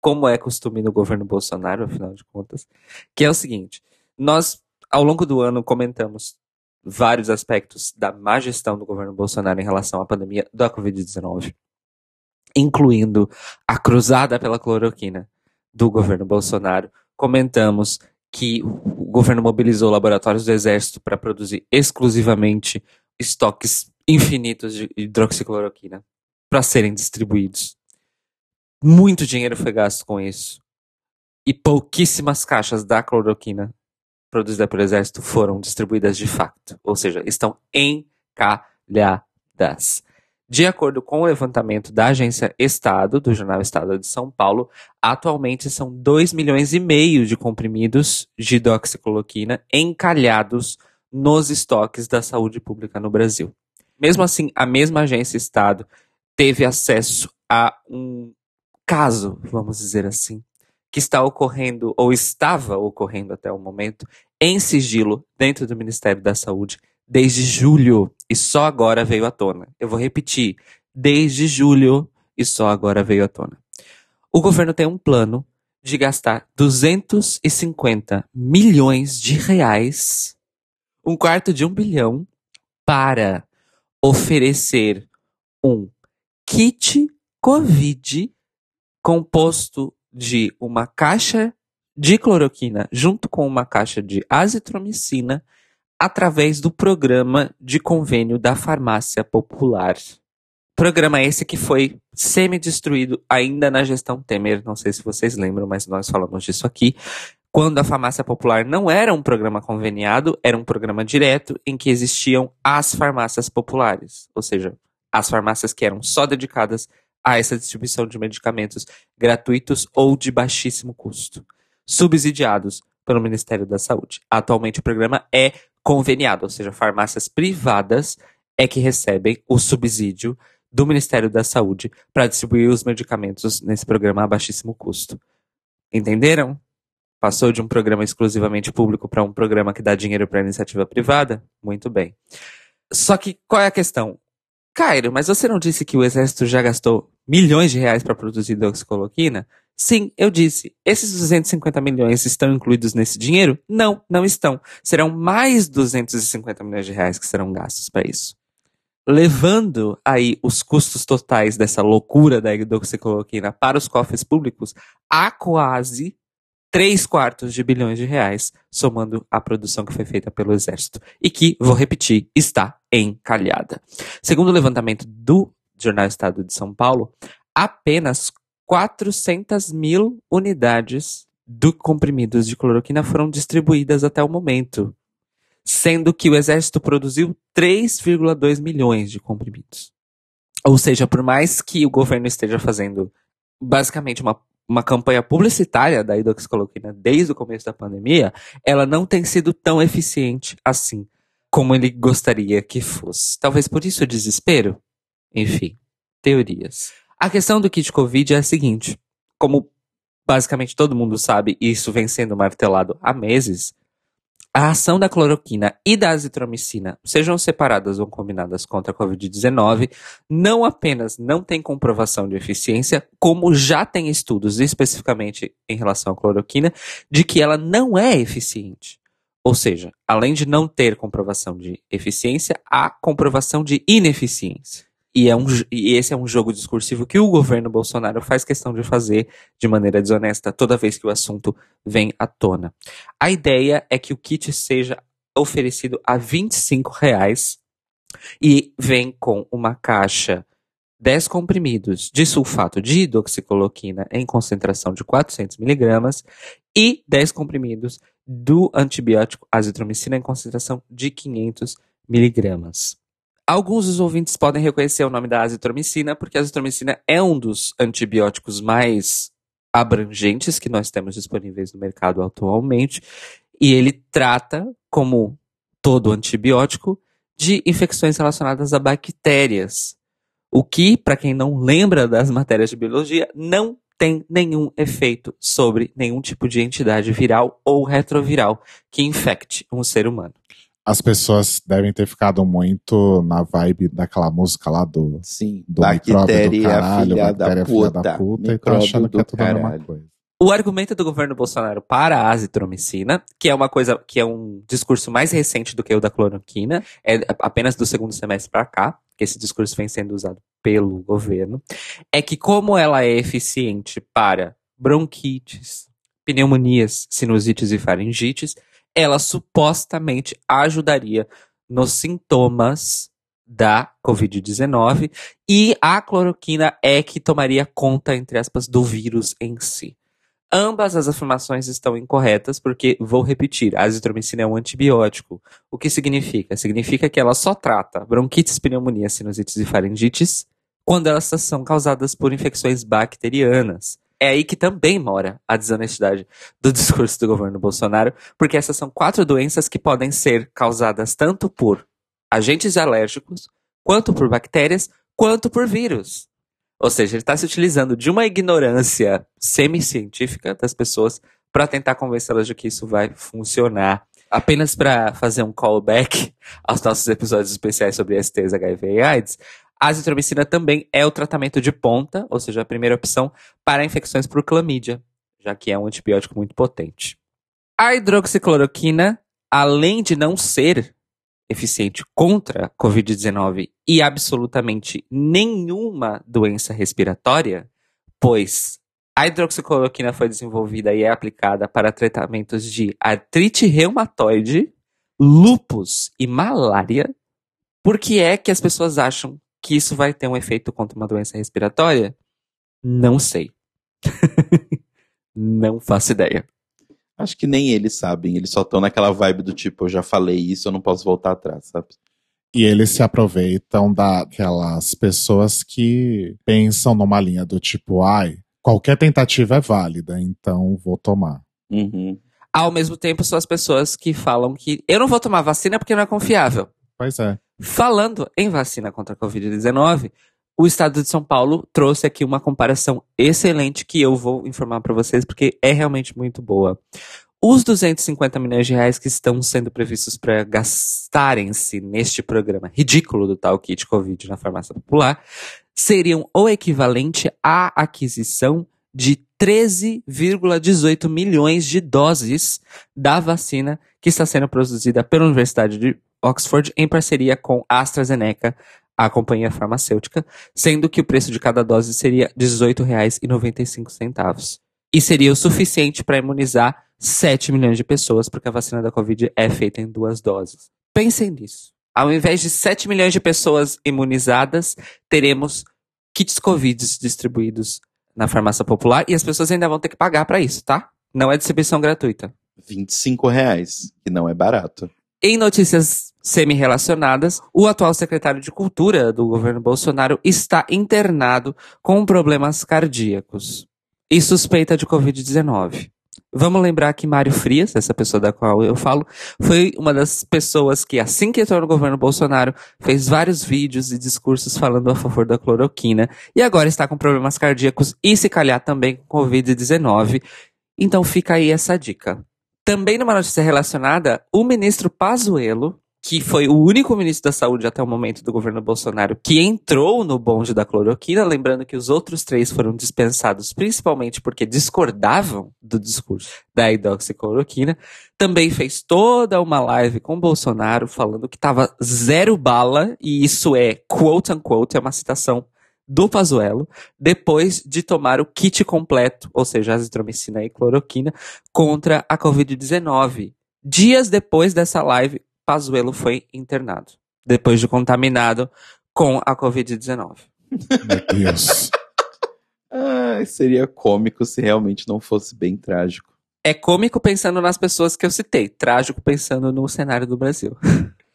Como é costume no governo Bolsonaro, afinal de contas. Que é o seguinte: nós, ao longo do ano, comentamos vários aspectos da má gestão do governo Bolsonaro em relação à pandemia da Covid-19 incluindo a cruzada pela cloroquina do governo Bolsonaro. Comentamos que o governo mobilizou laboratórios do Exército para produzir exclusivamente estoques infinitos de hidroxicloroquina para serem distribuídos. Muito dinheiro foi gasto com isso. E pouquíssimas caixas da cloroquina produzida pelo Exército foram distribuídas de fato. Ou seja, estão encalhadas. De acordo com o levantamento da agência Estado, do jornal Estado de São Paulo, atualmente são 2 milhões e meio de comprimidos de hidroxicloroquina encalhados nos estoques da saúde pública no Brasil. Mesmo assim, a mesma agência Estado teve acesso a um caso, vamos dizer assim, que está ocorrendo, ou estava ocorrendo até o momento, em sigilo dentro do Ministério da Saúde desde julho e só agora veio à tona. Eu vou repetir, desde julho e só agora veio à tona. O governo tem um plano de gastar 250 milhões de reais, um quarto de um bilhão, para oferecer um kit COVID composto de uma caixa de cloroquina junto com uma caixa de azitromicina através do programa de convênio da farmácia popular. Programa esse que foi semi-destruído ainda na gestão Temer, não sei se vocês lembram, mas nós falamos disso aqui. Quando a farmácia popular não era um programa conveniado, era um programa direto em que existiam as farmácias populares, ou seja, as farmácias que eram só dedicadas a essa distribuição de medicamentos gratuitos ou de baixíssimo custo, subsidiados pelo Ministério da Saúde. Atualmente o programa é conveniado, ou seja, farmácias privadas é que recebem o subsídio do Ministério da Saúde para distribuir os medicamentos nesse programa a baixíssimo custo. Entenderam? Passou de um programa exclusivamente público para um programa que dá dinheiro para iniciativa privada? Muito bem. Só que qual é a questão? Cairo, mas você não disse que o exército já gastou milhões de reais para produzir hidroxicloroquina? Sim, eu disse. Esses 250 milhões estão incluídos nesse dinheiro? Não, não estão. Serão mais 250 milhões de reais que serão gastos para isso. Levando aí os custos totais dessa loucura da hidroxicloroquina para os cofres públicos a quase 3 quartos de bilhões de reais, somando a produção que foi feita pelo Exército. E que, vou repetir, está encalhada. Segundo o levantamento do Jornal Estado de São Paulo, apenas 400 mil unidades do comprimidos de cloroquina foram distribuídas até o momento, sendo que o Exército produziu 3,2 milhões de comprimidos. Ou seja, por mais que o governo esteja fazendo basicamente uma uma campanha publicitária da hidroxicloroquina desde o começo da pandemia, ela não tem sido tão eficiente assim como ele gostaria que fosse. Talvez por isso o desespero? Enfim, teorias. A questão do kit Covid é a seguinte: como basicamente todo mundo sabe, e isso vem sendo martelado há meses, a ação da cloroquina e da azitromicina, sejam separadas ou combinadas contra a Covid-19, não apenas não tem comprovação de eficiência, como já tem estudos especificamente em relação à cloroquina, de que ela não é eficiente. Ou seja, além de não ter comprovação de eficiência, há comprovação de ineficiência. E, é um, e esse é um jogo discursivo que o governo Bolsonaro faz questão de fazer de maneira desonesta toda vez que o assunto vem à tona. A ideia é que o kit seja oferecido a 25 reais e vem com uma caixa 10 comprimidos de sulfato de hidroxicloroquina em concentração de 400 miligramas e 10 comprimidos do antibiótico azitromicina em concentração de 500 miligramas. Alguns dos ouvintes podem reconhecer o nome da azitromicina, porque a azitromicina é um dos antibióticos mais abrangentes que nós temos disponíveis no mercado atualmente, e ele trata, como todo antibiótico, de infecções relacionadas a bactérias. O que, para quem não lembra das matérias de biologia, não tem nenhum efeito sobre nenhum tipo de entidade viral ou retroviral que infecte um ser humano as pessoas devem ter ficado muito na vibe daquela música lá do, Sim, do bactéria do caralho, filha bactéria da filha puta, da puta, e micróbio tá achando que é do tudo a mesma caralho. coisa. O argumento do governo Bolsonaro para a azitromicina, que é uma coisa que é um discurso mais recente do que o da cloroquina, é apenas do segundo semestre para cá, que esse discurso vem sendo usado pelo governo, é que como ela é eficiente para bronquites, pneumonias, sinusites e faringites, ela supostamente ajudaria nos sintomas da Covid-19 e a cloroquina é que tomaria conta, entre aspas, do vírus em si. Ambas as afirmações estão incorretas, porque, vou repetir, a azitromicina é um antibiótico. O que significa? Significa que ela só trata bronquites, pneumonias, sinusites e faringites quando elas são causadas por infecções bacterianas. É aí que também mora a desonestidade do discurso do governo Bolsonaro, porque essas são quatro doenças que podem ser causadas tanto por agentes alérgicos, quanto por bactérias, quanto por vírus. Ou seja, ele está se utilizando de uma ignorância semi-científica das pessoas para tentar convencê-las de que isso vai funcionar. Apenas para fazer um callback aos nossos episódios especiais sobre STs, HIV e AIDS, a azitromicina também é o tratamento de ponta, ou seja, a primeira opção para infecções por clamídia, já que é um antibiótico muito potente. A hidroxicloroquina, além de não ser eficiente contra a Covid-19 e absolutamente nenhuma doença respiratória, pois a hidroxicloroquina foi desenvolvida e é aplicada para tratamentos de artrite reumatoide, lúpus e malária, por que é que as pessoas acham que isso vai ter um efeito contra uma doença respiratória? Não sei. não faço ideia. Acho que nem eles sabem, eles só estão naquela vibe do tipo, eu já falei isso, eu não posso voltar atrás, sabe? E eles se aproveitam daquelas pessoas que pensam numa linha do tipo, ai, qualquer tentativa é válida, então vou tomar. Uhum. Ao mesmo tempo, são as pessoas que falam que eu não vou tomar vacina porque não é confiável. Pois é. Falando em vacina contra a Covid-19, o estado de São Paulo trouxe aqui uma comparação excelente que eu vou informar para vocês porque é realmente muito boa. Os 250 milhões de reais que estão sendo previstos para gastarem-se neste programa ridículo do tal kit Covid na farmácia popular seriam o equivalente à aquisição de 13,18 milhões de doses da vacina que está sendo produzida pela Universidade de Oxford em parceria com AstraZeneca, a companhia farmacêutica, sendo que o preço de cada dose seria R$ 18,95. E seria o suficiente para imunizar 7 milhões de pessoas, porque a vacina da Covid é feita em duas doses. Pensem nisso. Ao invés de 7 milhões de pessoas imunizadas, teremos kits Covid distribuídos na farmácia popular e as pessoas ainda vão ter que pagar para isso, tá? Não é distribuição gratuita. 25 reais, que não é barato. Em notícias semi-relacionadas, o atual secretário de Cultura do governo Bolsonaro está internado com problemas cardíacos e suspeita de Covid-19. Vamos lembrar que Mário Frias, essa pessoa da qual eu falo, foi uma das pessoas que, assim que entrou no governo Bolsonaro, fez vários vídeos e discursos falando a favor da cloroquina e agora está com problemas cardíacos e, se calhar, também com Covid-19. Então fica aí essa dica. Também numa notícia relacionada, o ministro Pazuello que foi o único ministro da Saúde até o momento do governo Bolsonaro que entrou no bonde da cloroquina, lembrando que os outros três foram dispensados principalmente porque discordavam do discurso da hidroxicloroquina, também fez toda uma live com Bolsonaro falando que estava zero bala, e isso é quote unquote, é uma citação do Pazuello, depois de tomar o kit completo, ou seja, azitromicina e cloroquina, contra a Covid-19. Dias depois dessa live, Pazuello foi internado, depois de contaminado com a Covid-19. Meu Deus. ah, seria cômico se realmente não fosse bem trágico. É cômico pensando nas pessoas que eu citei, trágico pensando no cenário do Brasil.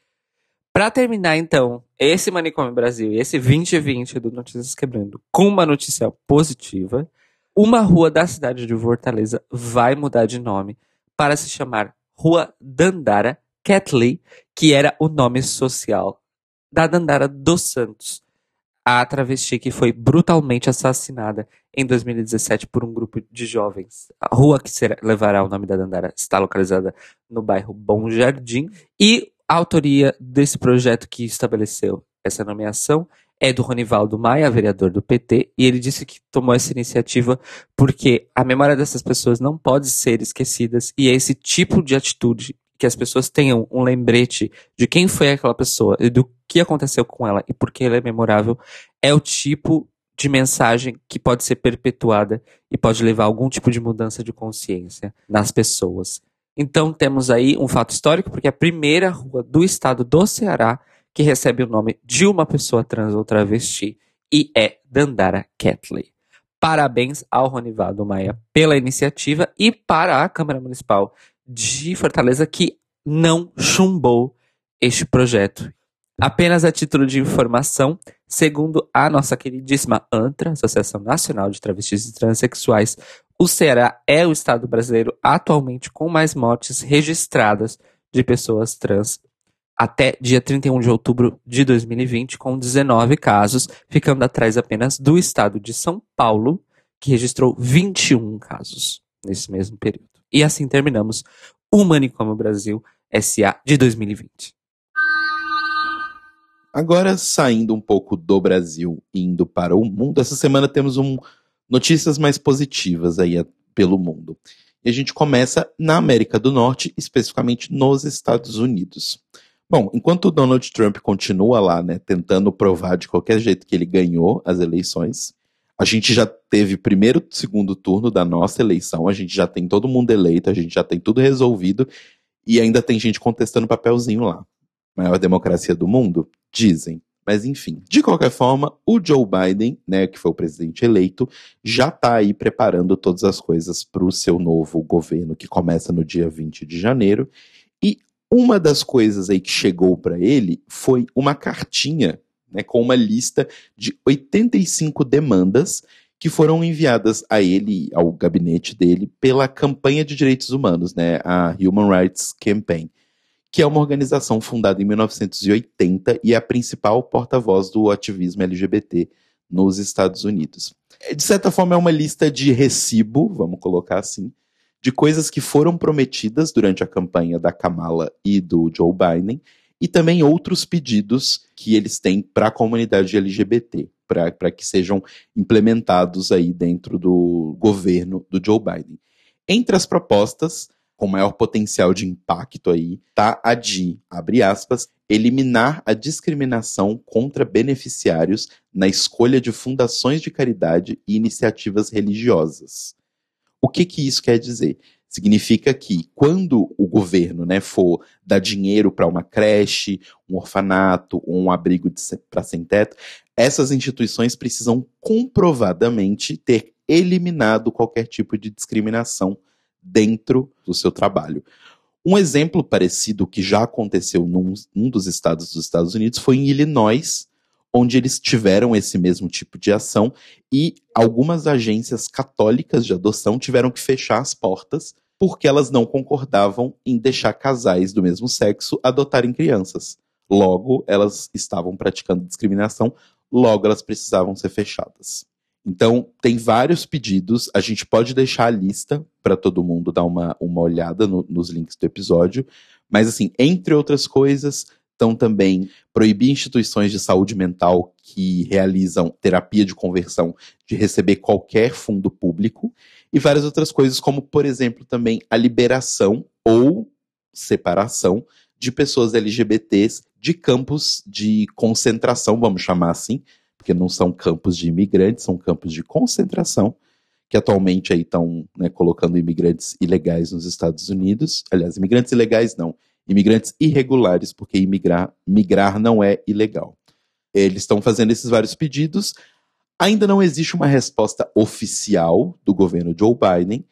Para terminar, então, esse Manicômio Brasil e esse 2020 do Notícias Quebrando com uma notícia positiva, uma rua da cidade de Fortaleza vai mudar de nome para se chamar Rua Dandara Kathleen, que era o nome social da Dandara dos Santos, a travesti que foi brutalmente assassinada em 2017 por um grupo de jovens. A rua que será, levará o nome da Dandara está localizada no bairro Bom Jardim e a autoria desse projeto que estabeleceu essa nomeação é do Ronivaldo Maia, vereador do PT, e ele disse que tomou essa iniciativa porque a memória dessas pessoas não pode ser esquecidas e é esse tipo de atitude que as pessoas tenham um lembrete de quem foi aquela pessoa e do que aconteceu com ela e por que ela é memorável, é o tipo de mensagem que pode ser perpetuada e pode levar a algum tipo de mudança de consciência nas pessoas. Então temos aí um fato histórico, porque é a primeira rua do estado do Ceará que recebe o nome de uma pessoa trans ou travesti e é Dandara Catley. Parabéns ao Ronivaldo Maia pela iniciativa e para a Câmara Municipal de Fortaleza que não chumbou este projeto. Apenas a título de informação, segundo a nossa queridíssima ANTRA, Associação Nacional de Travestis e Transsexuais, o Ceará é o estado brasileiro atualmente com mais mortes registradas de pessoas trans até dia 31 de outubro de 2020, com 19 casos, ficando atrás apenas do estado de São Paulo, que registrou 21 casos nesse mesmo período. E assim terminamos o Manicômio Brasil SA de 2020. Agora, saindo um pouco do Brasil indo para o mundo, essa semana temos um, notícias mais positivas aí pelo mundo. E a gente começa na América do Norte, especificamente nos Estados Unidos. Bom, enquanto o Donald Trump continua lá, né, tentando provar de qualquer jeito que ele ganhou as eleições, a gente já teve primeiro, segundo turno da nossa eleição, a gente já tem todo mundo eleito, a gente já tem tudo resolvido e ainda tem gente contestando papelzinho lá. Maior democracia do mundo? Dizem. Mas enfim, de qualquer forma, o Joe Biden, né, que foi o presidente eleito, já está aí preparando todas as coisas para o seu novo governo, que começa no dia 20 de janeiro. E uma das coisas aí que chegou para ele foi uma cartinha né, com uma lista de 85 demandas que foram enviadas a ele, ao gabinete dele, pela Campanha de Direitos Humanos, né, a Human Rights Campaign, que é uma organização fundada em 1980 e é a principal porta-voz do ativismo LGBT nos Estados Unidos. De certa forma, é uma lista de recibo, vamos colocar assim, de coisas que foram prometidas durante a campanha da Kamala e do Joe Biden, e também outros pedidos que eles têm para a comunidade LGBT, para que sejam implementados aí dentro do governo do Joe Biden. Entre as propostas, com maior potencial de impacto aí, tá a de, abre aspas, eliminar a discriminação contra beneficiários na escolha de fundações de caridade e iniciativas religiosas. O que que isso quer dizer? Significa que quando o governo né, for dar dinheiro para uma creche, um orfanato um abrigo para sem teto, essas instituições precisam comprovadamente ter eliminado qualquer tipo de discriminação dentro do seu trabalho. Um exemplo parecido que já aconteceu num, dos estados dos Estados Unidos foi em Illinois, onde eles tiveram esse mesmo tipo de ação e algumas agências católicas de adoção tiveram que fechar as portas porque elas não concordavam em deixar casais do mesmo sexo adotarem crianças. Logo, elas estavam praticando discriminação, logo elas precisavam ser fechadas. Então, tem vários pedidos. A gente pode deixar a lista para todo mundo dar uma, uma olhada no, nos links do episódio. Mas, assim, entre outras coisas, estão também proibir instituições de saúde mental que realizam terapia de conversão de receber qualquer fundo público e várias outras coisas, como, por exemplo, também a liberação ou separação de pessoas LGBTs de campos de concentração, vamos chamar assim, porque não são campos de imigrantes, são campos de concentração, que atualmente aí estão né, colocando imigrantes ilegais nos Estados Unidos. Aliás, imigrantes ilegais não, imigrantes irregulares, porque imigrar, migrar não é ilegal. Eles estão fazendo esses vários pedidos. Ainda não existe uma resposta oficial do governo Joe Biden,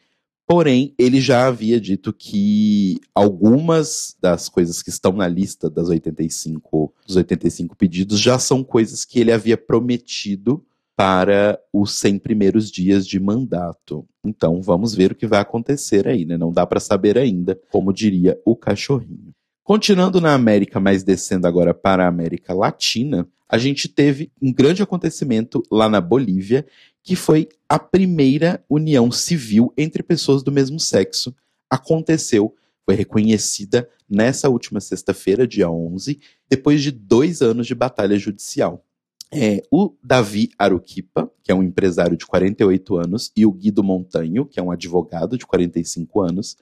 Porém, ele já havia dito que algumas das coisas que estão na lista das 85, dos 85 pedidos já são coisas que ele havia prometido para os 100 primeiros dias de mandato. Então, vamos ver o que vai acontecer aí, né? Não dá para saber ainda, como diria o cachorrinho. Continuando na América, mas descendo agora para a América Latina, a gente teve um grande acontecimento lá na Bolívia, que foi a primeira união civil entre pessoas do mesmo sexo. Aconteceu, foi reconhecida nessa última sexta-feira, dia 11, depois de dois anos de batalha judicial. É, o Davi Aruquipa, que é um empresário de 48 anos, e o Guido Montanho, que é um advogado de 45 anos,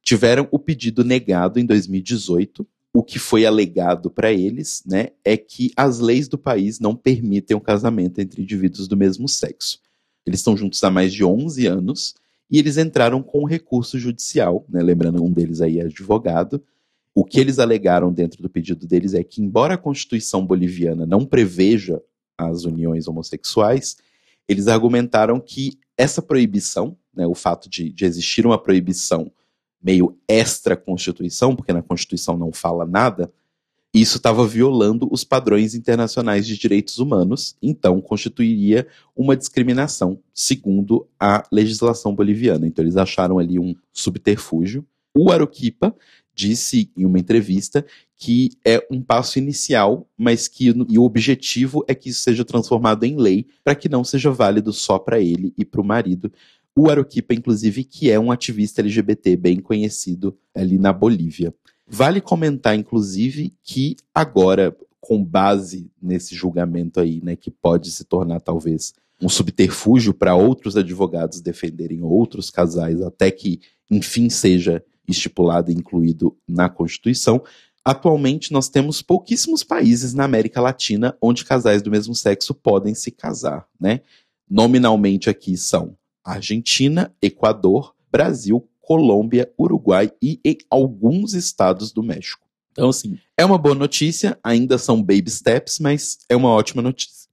tiveram o pedido negado em 2018 o que foi alegado para eles, né, é que as leis do país não permitem o casamento entre indivíduos do mesmo sexo. Eles estão juntos há mais de 11 anos e eles entraram com um recurso judicial, né, lembrando um deles aí é advogado. O que eles alegaram dentro do pedido deles é que, embora a Constituição boliviana não preveja as uniões homossexuais, eles argumentaram que essa proibição, né, o fato de, de existir uma proibição meio extra-Constituição, porque na Constituição não fala nada, isso estava violando os padrões internacionais de direitos humanos, então constituiria uma discriminação, segundo a legislação boliviana. Então eles acharam ali um subterfúgio. O Aruquipa disse em uma entrevista que é um passo inicial, mas que o objetivo é que isso seja transformado em lei para que não seja válido só para ele e para o marido, o Aruquipa, inclusive, que é um ativista LGBT bem conhecido ali na Bolívia. Vale comentar, inclusive, que agora, com base nesse julgamento aí, né, que pode se tornar talvez um subterfúgio para outros advogados defenderem outros casais, até que, enfim, seja estipulado e incluído na Constituição. Atualmente, nós temos pouquíssimos países na América Latina onde casais do mesmo sexo podem se casar, né? Nominalmente aqui são Argentina, Equador, Brasil, Colômbia, Uruguai e em alguns estados do México. Então, assim, é uma boa notícia, ainda são baby steps, mas é uma ótima notícia.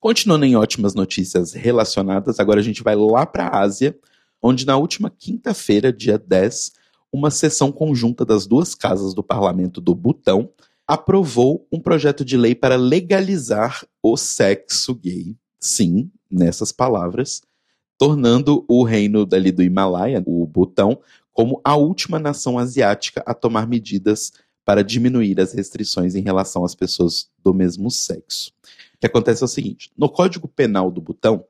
Continuando em ótimas notícias relacionadas, agora a gente vai lá para a Ásia, onde na última quinta-feira, dia 10, uma sessão conjunta das duas casas do parlamento do Butão aprovou um projeto de lei para legalizar o sexo gay. Sim, nessas palavras, tornando o reino dali do Himalaia, o Butão, como a última nação asiática a tomar medidas para diminuir as restrições em relação às pessoas do mesmo sexo. O que acontece é o seguinte: no Código Penal do Butão,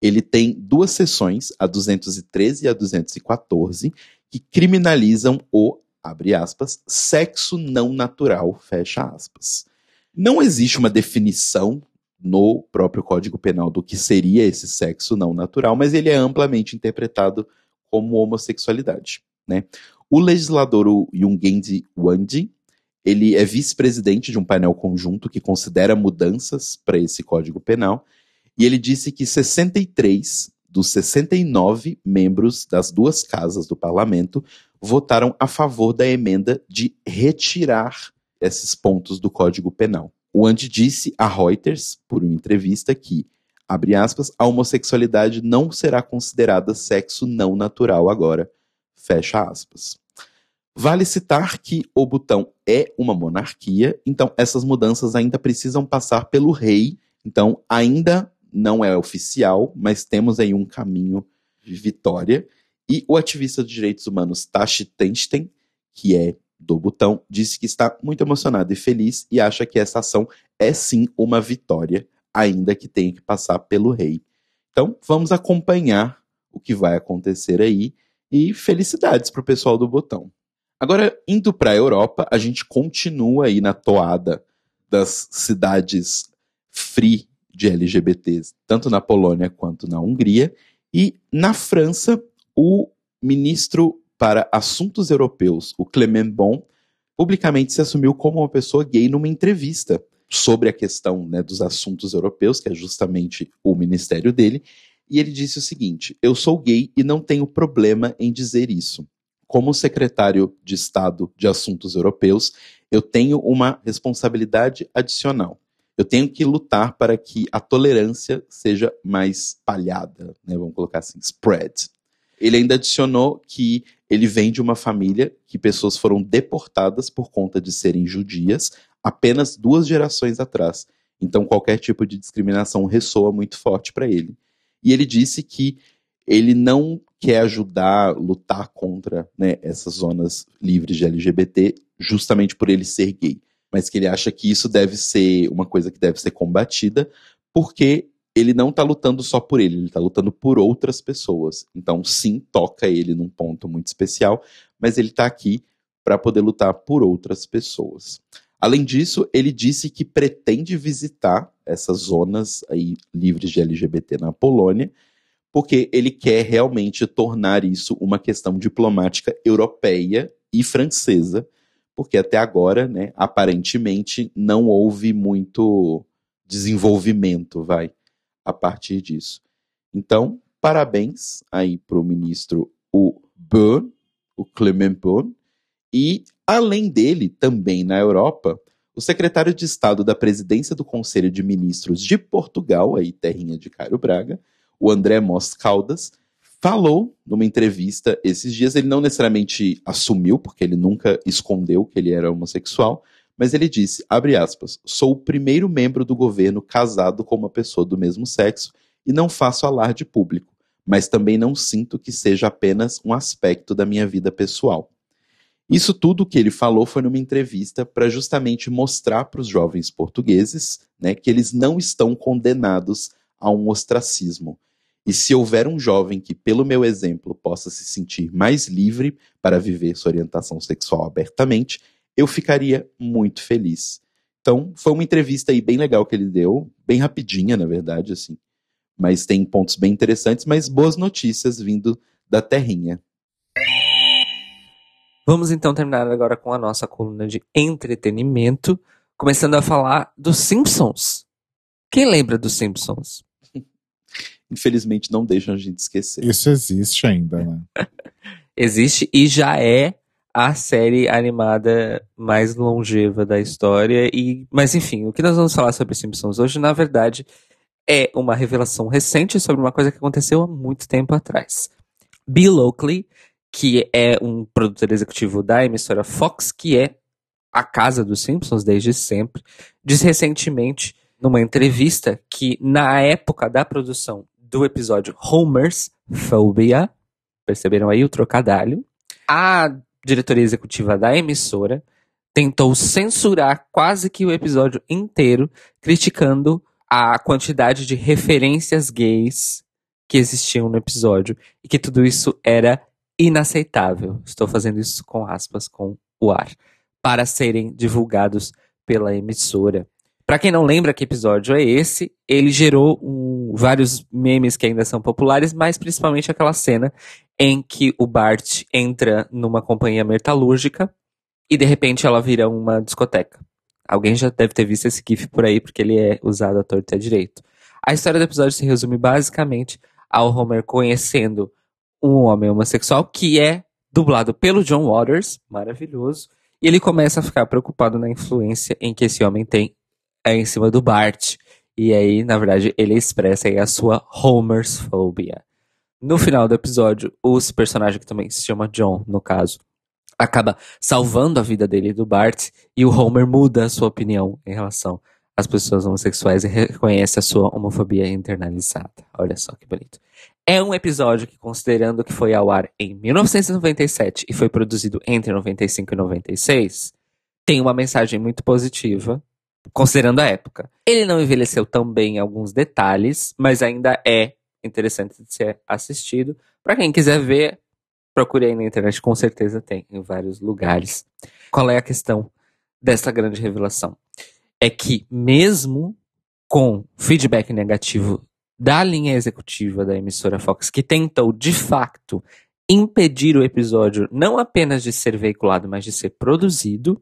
ele tem duas seções, a 213 e a 214, que criminalizam o, abre aspas, sexo não natural, fecha aspas. Não existe uma definição no próprio Código Penal do que seria esse sexo não natural, mas ele é amplamente interpretado como homossexualidade. Né? O legislador Jungendi Wandi, ele é vice-presidente de um painel conjunto que considera mudanças para esse Código Penal, e ele disse que 63 dos 69 membros das duas casas do parlamento votaram a favor da emenda de retirar esses pontos do Código Penal. O Andy disse a Reuters, por uma entrevista, que, abre aspas, a homossexualidade não será considerada sexo não natural agora, fecha aspas. Vale citar que o Butão é uma monarquia, então essas mudanças ainda precisam passar pelo rei, então ainda não é oficial, mas temos aí um caminho de vitória. E o ativista de direitos humanos Tashi Tenstein, que é do Butão, disse que está muito emocionado e feliz e acha que essa ação é sim uma vitória, ainda que tenha que passar pelo rei. Então, vamos acompanhar o que vai acontecer aí e felicidades para o pessoal do Botão. Agora, indo para a Europa, a gente continua aí na toada das cidades free de LGBTs, tanto na Polônia quanto na Hungria. E na França, o ministro para assuntos europeus, o Clement Bon, publicamente se assumiu como uma pessoa gay numa entrevista sobre a questão né, dos assuntos europeus, que é justamente o ministério dele, e ele disse o seguinte: Eu sou gay e não tenho problema em dizer isso. Como secretário de Estado de Assuntos Europeus, eu tenho uma responsabilidade adicional. Eu tenho que lutar para que a tolerância seja mais espalhada, né? vamos colocar assim, spread. Ele ainda adicionou que ele vem de uma família que pessoas foram deportadas por conta de serem judias apenas duas gerações atrás. Então qualquer tipo de discriminação ressoa muito forte para ele. E ele disse que ele não quer ajudar, lutar contra né, essas zonas livres de LGBT, justamente por ele ser gay. Mas que ele acha que isso deve ser uma coisa que deve ser combatida, porque ele não está lutando só por ele, ele está lutando por outras pessoas. Então, sim, toca ele num ponto muito especial, mas ele está aqui para poder lutar por outras pessoas. Além disso, ele disse que pretende visitar essas zonas aí livres de LGBT na Polônia, porque ele quer realmente tornar isso uma questão diplomática europeia e francesa, porque até agora, né, aparentemente não houve muito desenvolvimento, vai, a partir disso. Então, parabéns aí para o ministro o Byrne, o Clement Byrne, e além dele, também na Europa, o secretário de Estado da Presidência do Conselho de Ministros de Portugal, aí terrinha de Cairo Braga, o André Mos Caldas, falou numa entrevista esses dias, ele não necessariamente assumiu, porque ele nunca escondeu que ele era homossexual, mas ele disse, abre aspas, sou o primeiro membro do governo casado com uma pessoa do mesmo sexo e não faço alarde público, mas também não sinto que seja apenas um aspecto da minha vida pessoal. Isso tudo que ele falou foi numa entrevista para justamente mostrar para os jovens portugueses né, que eles não estão condenados a um ostracismo. E se houver um jovem que, pelo meu exemplo, possa se sentir mais livre para viver sua orientação sexual abertamente, eu ficaria muito feliz. Então, foi uma entrevista aí bem legal que ele deu, bem rapidinha, na verdade, assim. Mas tem pontos bem interessantes, mas boas notícias vindo da terrinha. Vamos então terminar agora com a nossa coluna de entretenimento, começando a falar dos Simpsons. Quem lembra dos Simpsons? Infelizmente não deixam a gente esquecer. Isso existe ainda, né? existe e já é a série animada mais longeva da história. E, mas enfim, o que nós vamos falar sobre Simpsons hoje, na verdade, é uma revelação recente sobre uma coisa que aconteceu há muito tempo atrás. Bill Oakley, que é um produtor executivo da emissora Fox, que é a casa dos Simpsons desde sempre, disse recentemente numa entrevista que na época da produção do episódio Homer's Phobia, perceberam aí o trocadilho, a diretoria executiva da emissora tentou censurar quase que o episódio inteiro, criticando a quantidade de referências gays que existiam no episódio e que tudo isso era inaceitável. Estou fazendo isso com aspas com o ar para serem divulgados pela emissora. Para quem não lembra que episódio é esse, ele gerou um, vários memes que ainda são populares, mas principalmente aquela cena em que o Bart entra numa companhia metalúrgica e de repente ela vira uma discoteca. Alguém já deve ter visto esse GIF por aí, porque ele é usado à torta e à direito. A história do episódio se resume basicamente ao Homer conhecendo um homem homossexual que é dublado pelo John Waters, maravilhoso, e ele começa a ficar preocupado na influência em que esse homem tem é, em cima do Bart. E aí, na verdade, ele expressa aí a sua Homersphobia. No final do episódio, o personagem que também se chama John, no caso, acaba salvando a vida dele e do Bart, e o Homer muda a sua opinião em relação às pessoas homossexuais e reconhece a sua homofobia internalizada. Olha só que bonito. É um episódio que, considerando que foi ao ar em 1997 e foi produzido entre 95 e 96, tem uma mensagem muito positiva, considerando a época. Ele não envelheceu tão bem em alguns detalhes, mas ainda é interessante de ser assistido. Para quem quiser ver, procure aí na internet, com certeza tem em vários lugares. Qual é a questão dessa grande revelação? É que mesmo com feedback negativo da linha executiva da emissora Fox, que tentou, de fato, impedir o episódio não apenas de ser veiculado, mas de ser produzido,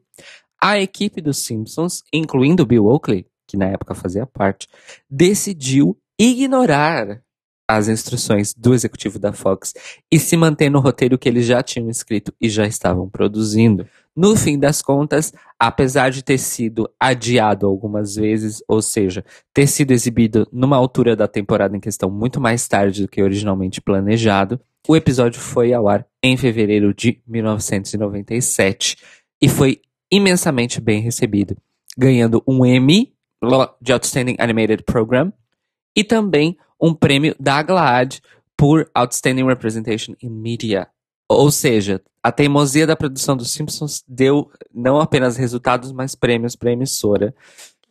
a equipe dos Simpsons, incluindo Bill Oakley, que na época fazia parte, decidiu ignorar as instruções do executivo da Fox e se manter no roteiro que eles já tinham escrito e já estavam produzindo. No fim das contas, apesar de ter sido adiado algumas vezes, ou seja, ter sido exibido numa altura da temporada em questão muito mais tarde do que originalmente planejado, o episódio foi ao ar em fevereiro de 1997 e foi imensamente bem recebido, ganhando um Emmy de Outstanding Animated Program e também um prêmio da GLAAD por Outstanding Representation in Media. Ou seja, a teimosia da produção dos Simpsons deu não apenas resultados, mas prêmios para a emissora,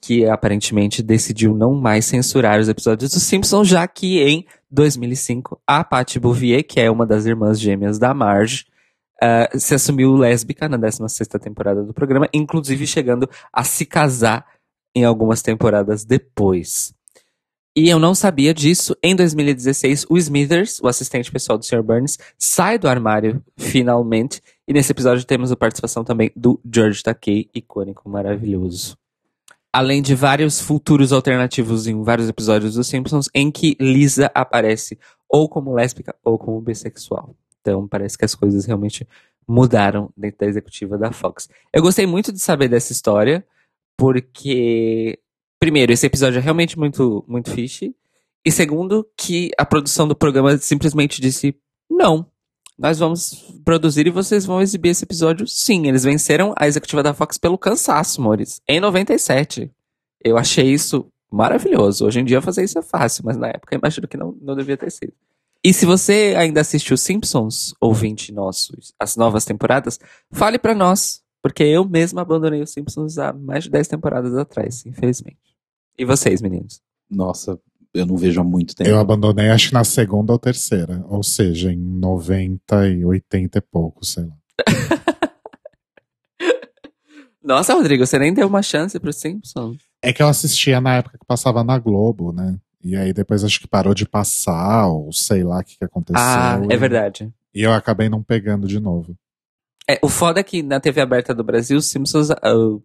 que aparentemente decidiu não mais censurar os episódios dos Simpsons, já que em 2005 a Patty Bouvier, que é uma das irmãs gêmeas da Marge, uh, se assumiu lésbica na 16 temporada do programa, inclusive chegando a se casar em algumas temporadas depois. E eu não sabia disso. Em 2016, o Smithers, o assistente pessoal do Sr. Burns, sai do armário finalmente. E nesse episódio temos a participação também do George Takei, icônico, maravilhoso. Além de vários futuros alternativos em vários episódios dos Simpsons, em que Lisa aparece ou como lésbica ou como bissexual. Então parece que as coisas realmente mudaram dentro da executiva da Fox. Eu gostei muito de saber dessa história, porque primeiro, esse episódio é realmente muito, muito fishy. E segundo, que a produção do programa simplesmente disse: não, nós vamos produzir e vocês vão exibir esse episódio sim. Eles venceram a executiva da Fox pelo cansaço, amores, em 97. Eu achei isso maravilhoso. Hoje em dia fazer isso é fácil, mas na época eu imagino que não, não devia ter sido. E se você ainda assistiu Simpsons, ouvinte nosso, as novas temporadas, fale para nós, porque eu mesmo abandonei os Simpsons há mais de 10 temporadas atrás, infelizmente. E vocês, meninos? Nossa, eu não vejo há muito tempo. Eu abandonei, acho que na segunda ou terceira. Ou seja, em 90 e 80 e pouco, sei lá. Nossa, Rodrigo, você nem deu uma chance pro Simpsons. É que eu assistia na época que passava na Globo, né? E aí depois acho que parou de passar, ou sei lá o que, que aconteceu. Ah, é verdade. E eu acabei não pegando de novo. É, o foda é que na TV aberta do Brasil, o Simpsons uh,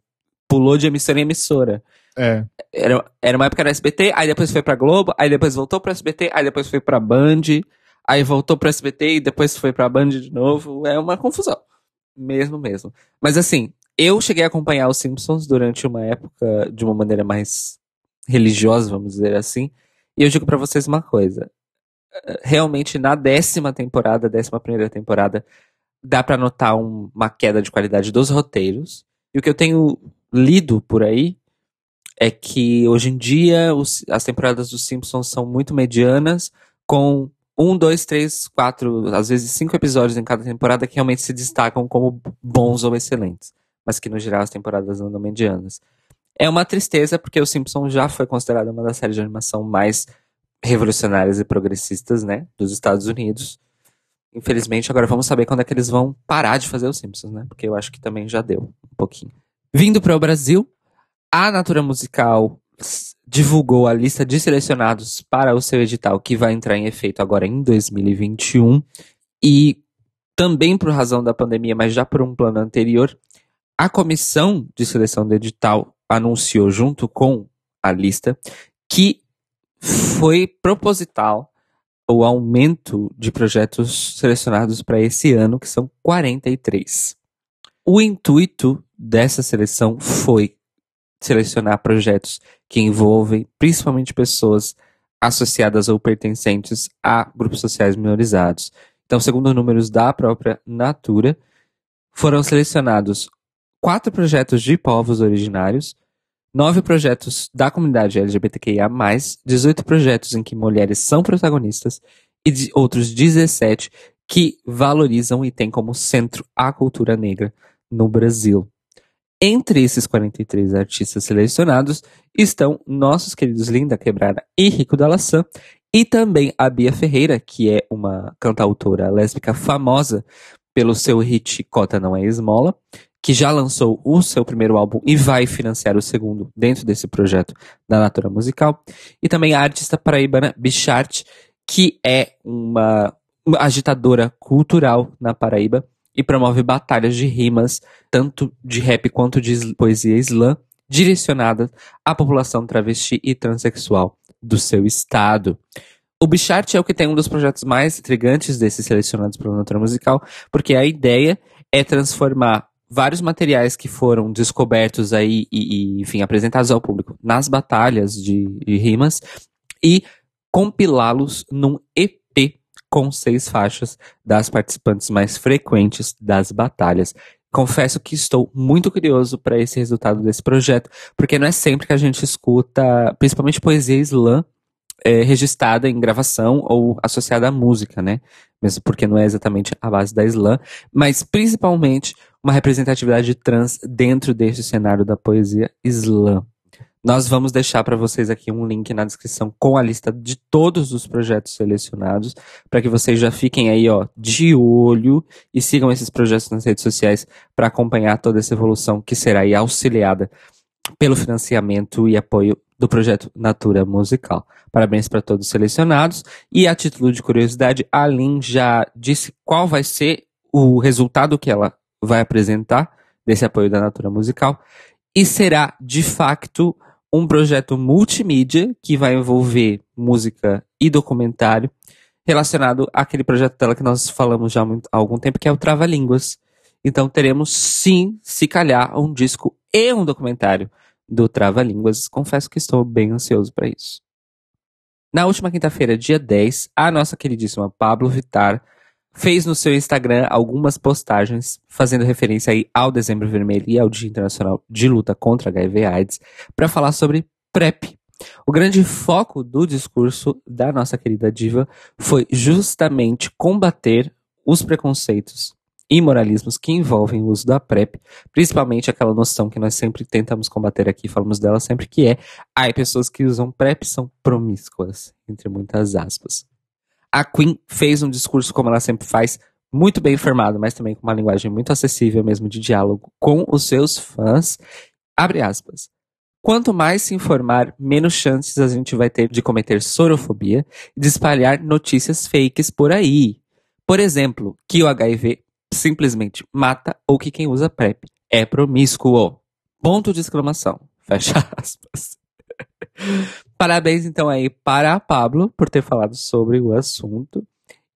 pulou de emissora em emissora. É. Era, era uma época no SBT, aí depois foi pra Globo, aí depois voltou pro SBT, aí depois foi pra Band, aí voltou pro SBT e depois foi pra Band de novo. É uma confusão. Mesmo, mesmo. Mas assim, eu cheguei a acompanhar os Simpsons durante uma época de uma maneira mais religiosa, vamos dizer assim. E eu digo para vocês uma coisa. Realmente, na décima temporada, décima primeira temporada, dá para notar um, uma queda de qualidade dos roteiros. E o que eu tenho lido por aí é que hoje em dia os, as temporadas dos Simpsons são muito medianas, com um, dois, três, quatro, às vezes cinco episódios em cada temporada que realmente se destacam como bons ou excelentes. mas que no geral as temporadas andam medianas. É uma tristeza porque o Simpsons já foi considerada uma das séries de animação mais revolucionárias e progressistas, né, dos Estados Unidos. Infelizmente, agora vamos saber quando é que eles vão parar de fazer os Simpsons, né? Porque eu acho que também já deu um pouquinho. Vindo para o Brasil, a Natura Musical divulgou a lista de selecionados para o seu edital que vai entrar em efeito agora em 2021 e também por razão da pandemia, mas já por um plano anterior, a comissão de seleção do edital anunciou junto com a lista que foi proposital o aumento de projetos selecionados para esse ano, que são 43. O intuito dessa seleção foi selecionar projetos que envolvem principalmente pessoas associadas ou pertencentes a grupos sociais minorizados. Então, segundo números da própria Natura, foram selecionados quatro projetos de povos originários, nove projetos da comunidade LGBTQIA+, 18 projetos em que mulheres são protagonistas e de outros 17 que valorizam e têm como centro a cultura negra no Brasil. Entre esses 43 artistas selecionados estão nossos queridos Linda Quebrada e Rico da Laçã, e também a Bia Ferreira, que é uma cantautora lésbica famosa pelo seu hit Cota Não É Esmola, que já lançou o seu primeiro álbum e vai financiar o segundo dentro desse projeto da Natura Musical. E também a artista paraibana Bichart, que é uma, uma agitadora cultural na Paraíba, e promove batalhas de rimas, tanto de rap quanto de poesia slam, direcionadas à população travesti e transexual do seu estado. O Bichart é o que tem um dos projetos mais intrigantes desses selecionados pela Natura Musical, porque a ideia é transformar vários materiais que foram descobertos aí e, e enfim, apresentados ao público nas batalhas de, de rimas e compilá-los num EP com seis faixas das participantes mais frequentes das batalhas. Confesso que estou muito curioso para esse resultado desse projeto, porque não é sempre que a gente escuta, principalmente poesia slam, é, registrada em gravação ou associada à música, né? Mesmo porque não é exatamente a base da slam, mas principalmente uma representatividade trans dentro deste cenário da poesia slam. Nós vamos deixar para vocês aqui um link na descrição com a lista de todos os projetos selecionados, para que vocês já fiquem aí, ó, de olho e sigam esses projetos nas redes sociais para acompanhar toda essa evolução que será aí auxiliada pelo financiamento e apoio do projeto Natura Musical. Parabéns para todos os selecionados. E a título de curiosidade, a Lin já disse qual vai ser o resultado que ela vai apresentar desse apoio da Natura Musical. E será, de facto, um projeto multimídia que vai envolver música e documentário relacionado àquele projeto dela que nós falamos já há algum tempo, que é o Trava Línguas. Então teremos sim, se calhar, um disco e um documentário do Trava Línguas. Confesso que estou bem ansioso para isso. Na última quinta-feira, dia 10, a nossa queridíssima Pablo Vitar fez no seu Instagram algumas postagens fazendo referência aí ao Dezembro Vermelho e ao Dia Internacional de Luta contra HIV AIDS para falar sobre PrEP. O grande foco do discurso da nossa querida diva foi justamente combater os preconceitos e moralismos que envolvem o uso da PrEP, principalmente aquela noção que nós sempre tentamos combater aqui, falamos dela sempre, que é, ai, pessoas que usam PrEP são promíscuas, entre muitas aspas. A Queen fez um discurso, como ela sempre faz, muito bem informado, mas também com uma linguagem muito acessível mesmo de diálogo com os seus fãs. Abre aspas. Quanto mais se informar, menos chances a gente vai ter de cometer sorofobia e de espalhar notícias fakes por aí. Por exemplo, que o HIV simplesmente mata ou que quem usa PrEP é promíscuo. Ponto de exclamação. Fecha aspas. Parabéns, então, aí para a Pablo por ter falado sobre o assunto.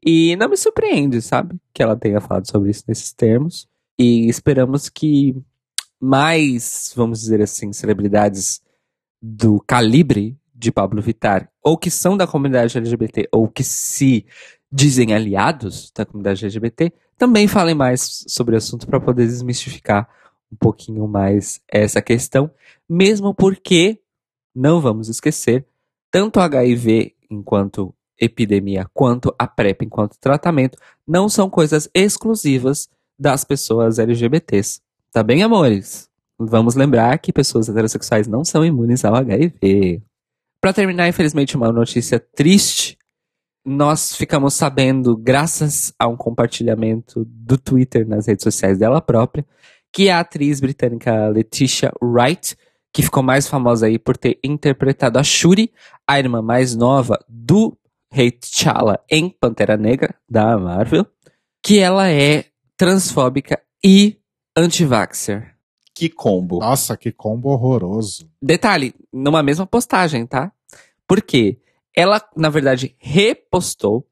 E não me surpreende, sabe? Que ela tenha falado sobre isso nesses termos. E esperamos que mais, vamos dizer assim, celebridades do calibre de Pablo Vittar, ou que são da comunidade LGBT, ou que se dizem aliados da comunidade LGBT, também falem mais sobre o assunto para poder desmistificar um pouquinho mais essa questão, mesmo porque não vamos esquecer, tanto HIV enquanto epidemia quanto a PrEP enquanto tratamento não são coisas exclusivas das pessoas LGBTs. Tá bem, amores? Vamos lembrar que pessoas heterossexuais não são imunes ao HIV. Para terminar, infelizmente, uma notícia triste. Nós ficamos sabendo, graças a um compartilhamento do Twitter nas redes sociais dela própria, que a atriz britânica Letitia Wright, que ficou mais famosa aí por ter interpretado a Shuri, a irmã mais nova do Rei T'Challa em Pantera Negra, da Marvel, que ela é transfóbica e anti-vaxxer. Que combo. Nossa, que combo horroroso. Detalhe, numa mesma postagem, tá? Porque ela, na verdade, repostou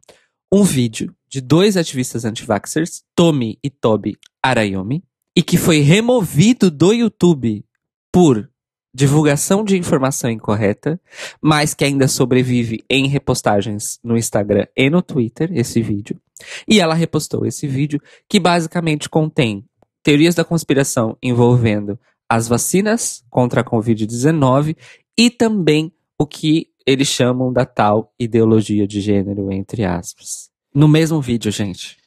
um vídeo de dois ativistas anti-vaxxers, Tommy e Toby Arayomi, e que foi removido do YouTube por divulgação de informação incorreta, mas que ainda sobrevive em repostagens no Instagram e no Twitter, esse vídeo. E ela repostou esse vídeo que basicamente contém teorias da conspiração envolvendo as vacinas contra a Covid-19 e também o que eles chamam da tal ideologia de gênero, entre aspas. No mesmo vídeo, gente.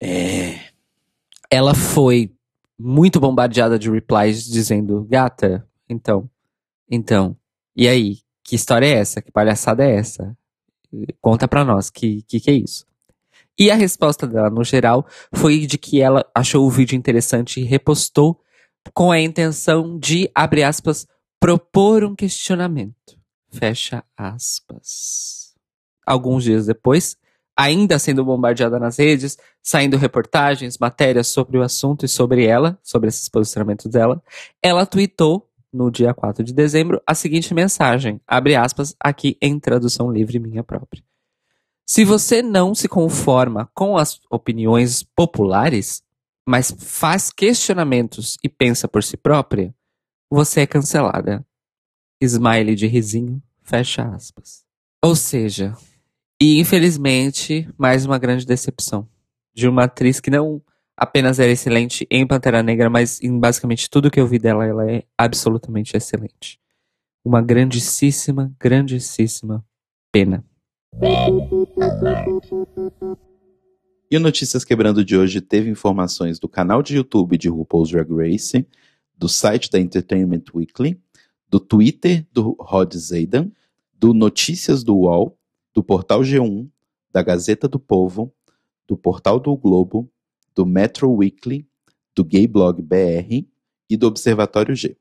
É. Ela foi muito bombardeada de replies dizendo: Gata, então, então, e aí? Que história é essa? Que palhaçada é essa? Conta pra nós, que que, que é isso? E a resposta dela, no geral, foi de que ela achou o vídeo interessante e repostou com a intenção de, abre aspas, propor um questionamento. Fecha aspas. Alguns dias depois, ainda sendo bombardeada nas redes, saindo reportagens, matérias sobre o assunto e sobre ela, sobre esses posicionamentos dela, ela tweetou no dia 4 de dezembro a seguinte mensagem, abre aspas, aqui em tradução livre minha própria. Se você não se conforma com as opiniões populares, mas faz questionamentos e pensa por si própria, você é cancelada. Smile de risinho, fecha aspas. Ou seja, e infelizmente, mais uma grande decepção de uma atriz que não apenas era excelente em Pantera Negra, mas em basicamente tudo que eu vi dela, ela é absolutamente excelente. Uma grandíssima, grandíssima pena. E o Notícias Quebrando de hoje teve informações do canal de YouTube de RuPaul's Drag Race, do site da Entertainment Weekly, do Twitter do Rod Zaydan, do Notícias do UOL, do Portal G1, da Gazeta do Povo, do Portal do Globo, do Metro Weekly, do Gay Blog BR e do Observatório G.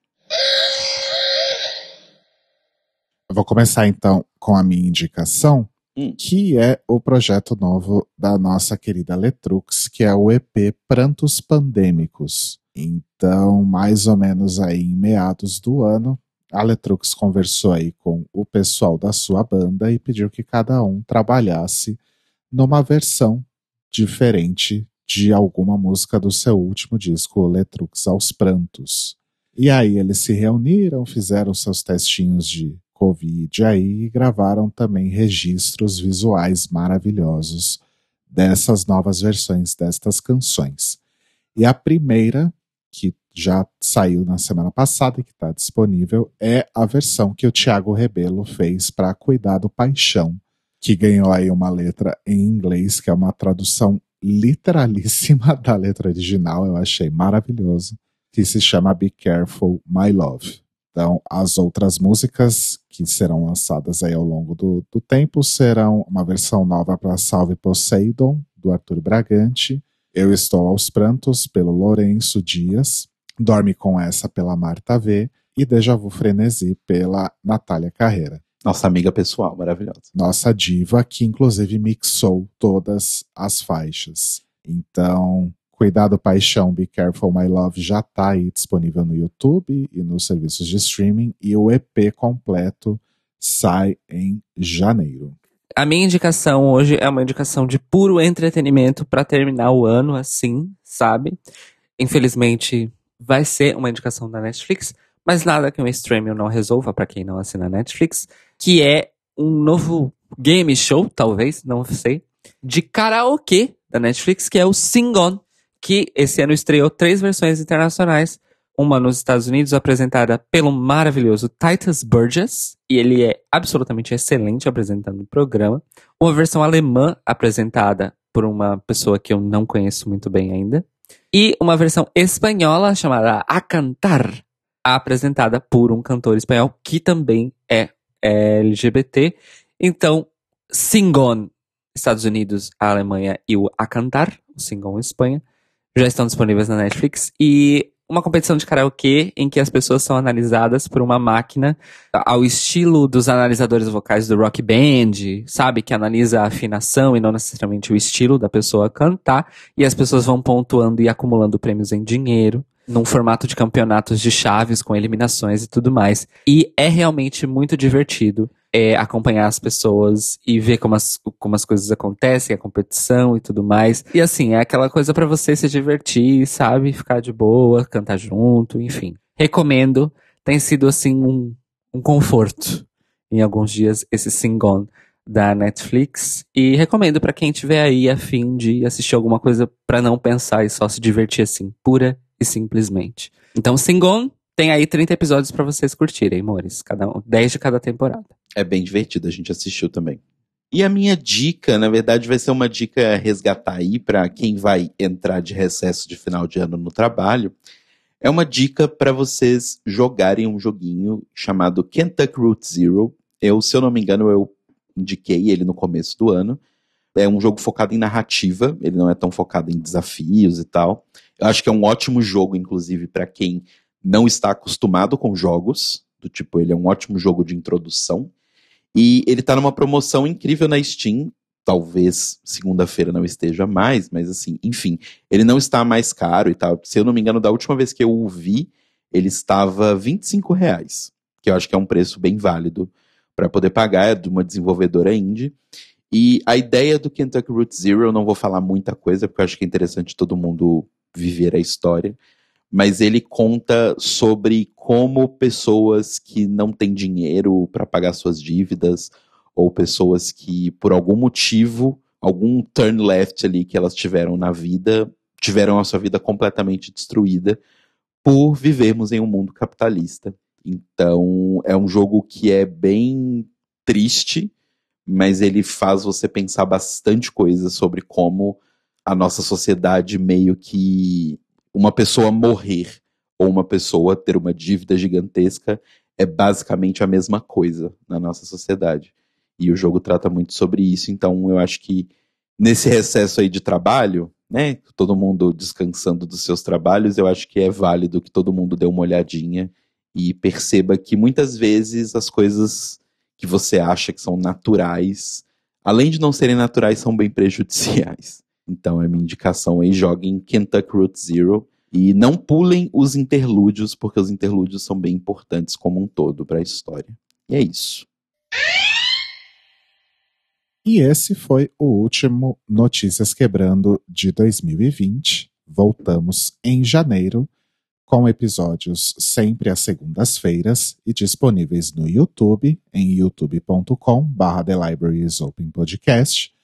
Eu vou começar então com a minha indicação, Hum. que é o projeto novo da nossa querida Letrux, que é o EP Prantos Pandêmicos. Então, mais ou menos aí em meados do ano, a Letrux conversou aí com o pessoal da sua banda e pediu que cada um trabalhasse numa versão diferente de alguma música do seu último disco, Letrux aos Prantos. E aí eles se reuniram, fizeram seus testinhos de Covid aí e gravaram também registros visuais maravilhosos dessas novas versões destas canções. E a primeira, que já saiu na semana passada e que está disponível, é a versão que o Thiago Rebelo fez para Cuidar do Paixão, que ganhou aí uma letra em inglês, que é uma tradução literalíssima da letra original, eu achei maravilhoso, que se chama Be Careful, My Love. Então, as outras músicas que serão lançadas aí ao longo do, do tempo serão uma versão nova para Salve Poseidon, do Arthur Bragante, Eu Estou aos Prantos, pelo Lourenço Dias, Dorme com Essa, pela Marta V, e Deja Vu Frenesi, pela Natália Carreira. Nossa amiga pessoal, maravilhosa. Nossa diva, que inclusive mixou todas as faixas. Então, Cuidado Paixão, Be Careful My Love já está aí disponível no YouTube e nos serviços de streaming e o EP completo sai em janeiro. A minha indicação hoje é uma indicação de puro entretenimento para terminar o ano assim, sabe? Infelizmente vai ser uma indicação da Netflix, mas nada que um streaming não resolva para quem não assina Netflix, que é um novo game show, talvez, não sei, de karaokê da Netflix, que é o Sing On, que esse ano estreou três versões internacionais. Uma nos Estados Unidos, apresentada pelo maravilhoso Titus Burgess, e ele é absolutamente excelente apresentando o programa. Uma versão alemã, apresentada por uma pessoa que eu não conheço muito bem ainda. E uma versão espanhola chamada A Cantar, apresentada por um cantor espanhol que também é LGBT. Então, Singon, Estados Unidos, Alemanha e o A Cantar, o Singon Espanha, já estão disponíveis na Netflix. E uma competição de karaokê em que as pessoas são analisadas por uma máquina ao estilo dos analisadores vocais do rock band, sabe? Que analisa a afinação e não necessariamente o estilo da pessoa cantar. E as pessoas vão pontuando e acumulando prêmios em dinheiro. Num formato de campeonatos de chaves com eliminações e tudo mais. E é realmente muito divertido é, acompanhar as pessoas e ver como as, como as coisas acontecem, a competição e tudo mais. E assim, é aquela coisa para você se divertir, sabe? Ficar de boa, cantar junto, enfim. Recomendo. Tem sido assim um, um conforto em alguns dias esse Singon da Netflix e recomendo para quem tiver aí a fim de assistir alguma coisa para não pensar e só se divertir assim, pura e simplesmente. Então, Singon tem aí 30 episódios para vocês curtirem, amores, cada 10 de cada temporada. É bem divertido, a gente assistiu também. E a minha dica, na verdade, vai ser uma dica resgatar aí para quem vai entrar de recesso de final de ano no trabalho. É uma dica para vocês jogarem um joguinho chamado Kentucky Route Zero. Eu, se eu não me engano, eu indiquei ele no começo do ano. É um jogo focado em narrativa, ele não é tão focado em desafios e tal. Eu acho que é um ótimo jogo, inclusive, para quem não está acostumado com jogos. Do tipo, ele é um ótimo jogo de introdução. E ele tá numa promoção incrível na Steam. Talvez segunda-feira não esteja mais, mas assim, enfim, ele não está mais caro e tal. Se eu não me engano, da última vez que eu o vi, ele estava 25 reais, que eu acho que é um preço bem válido para poder pagar, é de uma desenvolvedora indie. E a ideia do Kentucky Route Zero, eu não vou falar muita coisa, porque eu acho que é interessante todo mundo viver a história mas ele conta sobre como pessoas que não têm dinheiro para pagar suas dívidas, ou pessoas que, por algum motivo, algum turn left ali que elas tiveram na vida, tiveram a sua vida completamente destruída por vivermos em um mundo capitalista. Então, é um jogo que é bem triste, mas ele faz você pensar bastante coisa sobre como a nossa sociedade meio que uma pessoa morrer ou uma pessoa ter uma dívida gigantesca é basicamente a mesma coisa na nossa sociedade. E o jogo trata muito sobre isso, então eu acho que nesse recesso aí de trabalho, né, todo mundo descansando dos seus trabalhos, eu acho que é válido que todo mundo dê uma olhadinha e perceba que muitas vezes as coisas que você acha que são naturais, além de não serem naturais, são bem prejudiciais. Então é minha indicação aí, joguem Kentucky Route Zero e não pulem os interlúdios, porque os interlúdios são bem importantes como um todo para a história. E é isso. E esse foi o último Notícias Quebrando de 2020. Voltamos em janeiro com episódios sempre às segundas-feiras e disponíveis no YouTube em youtube.com/barra Podcast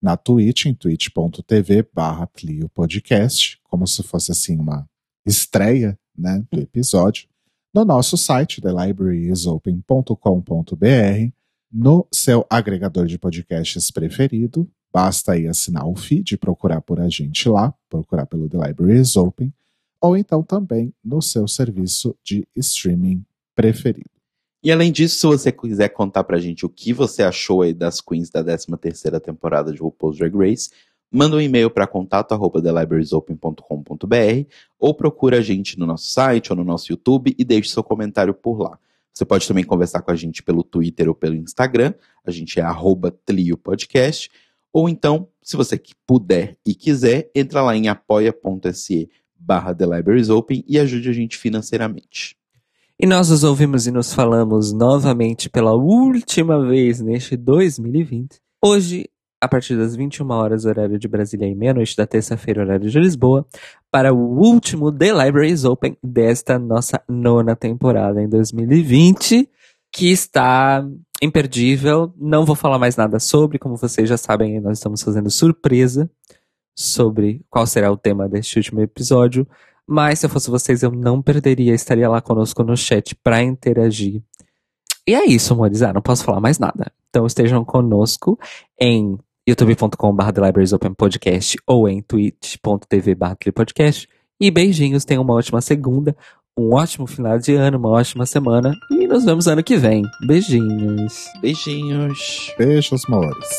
na Twitch, em twitch.tv barra Podcast, como se fosse assim uma estreia né, do episódio, no nosso site, thelibrariesopen.com.br, no seu agregador de podcasts preferido, basta aí assinar o feed, procurar por a gente lá, procurar pelo The Libraries Open, ou então também no seu serviço de streaming preferido. E além disso, se você quiser contar pra gente o que você achou aí das queens da 13 terceira temporada de RuPaul's Drag Race, manda um e-mail para contato arroba thelibrariesopen.com.br ou procura a gente no nosso site ou no nosso YouTube e deixe seu comentário por lá. Você pode também conversar com a gente pelo Twitter ou pelo Instagram, a gente é arroba Podcast, ou então, se você puder e quiser, entra lá em apoia.se barra e ajude a gente financeiramente. E nós nos ouvimos e nos falamos novamente pela última vez neste 2020. Hoje, a partir das 21 horas, horário de Brasília e meia-noite da terça-feira, horário de Lisboa, para o último The Libraries Open desta nossa nona temporada em 2020, que está imperdível. Não vou falar mais nada sobre, como vocês já sabem, nós estamos fazendo surpresa sobre qual será o tema deste último episódio. Mas se eu fosse vocês, eu não perderia, estaria lá conosco no chat para interagir. E é isso, amores. Ah, não posso falar mais nada. Então estejam conosco em youtube.com.br The Libraries Open Podcast ou em twitch.tv podcast. E beijinhos, tenham uma ótima segunda, um ótimo final de ano, uma ótima semana e nos vemos ano que vem. Beijinhos. Beijinhos. Beijos, amores.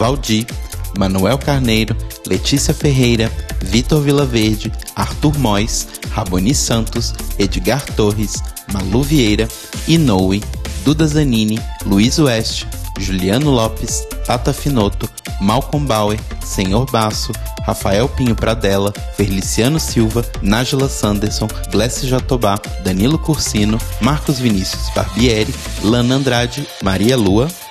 Valdir, Manuel Carneiro, Letícia Ferreira, Vitor Vilaverde, Arthur Mois, Raboni Santos, Edgar Torres, Malu Vieira, Inoue, Duda Zanini, Luiz Oeste, Juliano Lopes, Tata Finoto, Malcolm Bauer, Senhor Basso, Rafael Pinho Pradella, Feliciano Silva, Nájila Sanderson, Glessi Jatobá, Danilo Cursino, Marcos Vinícius Barbieri, Lana Andrade, Maria Lua,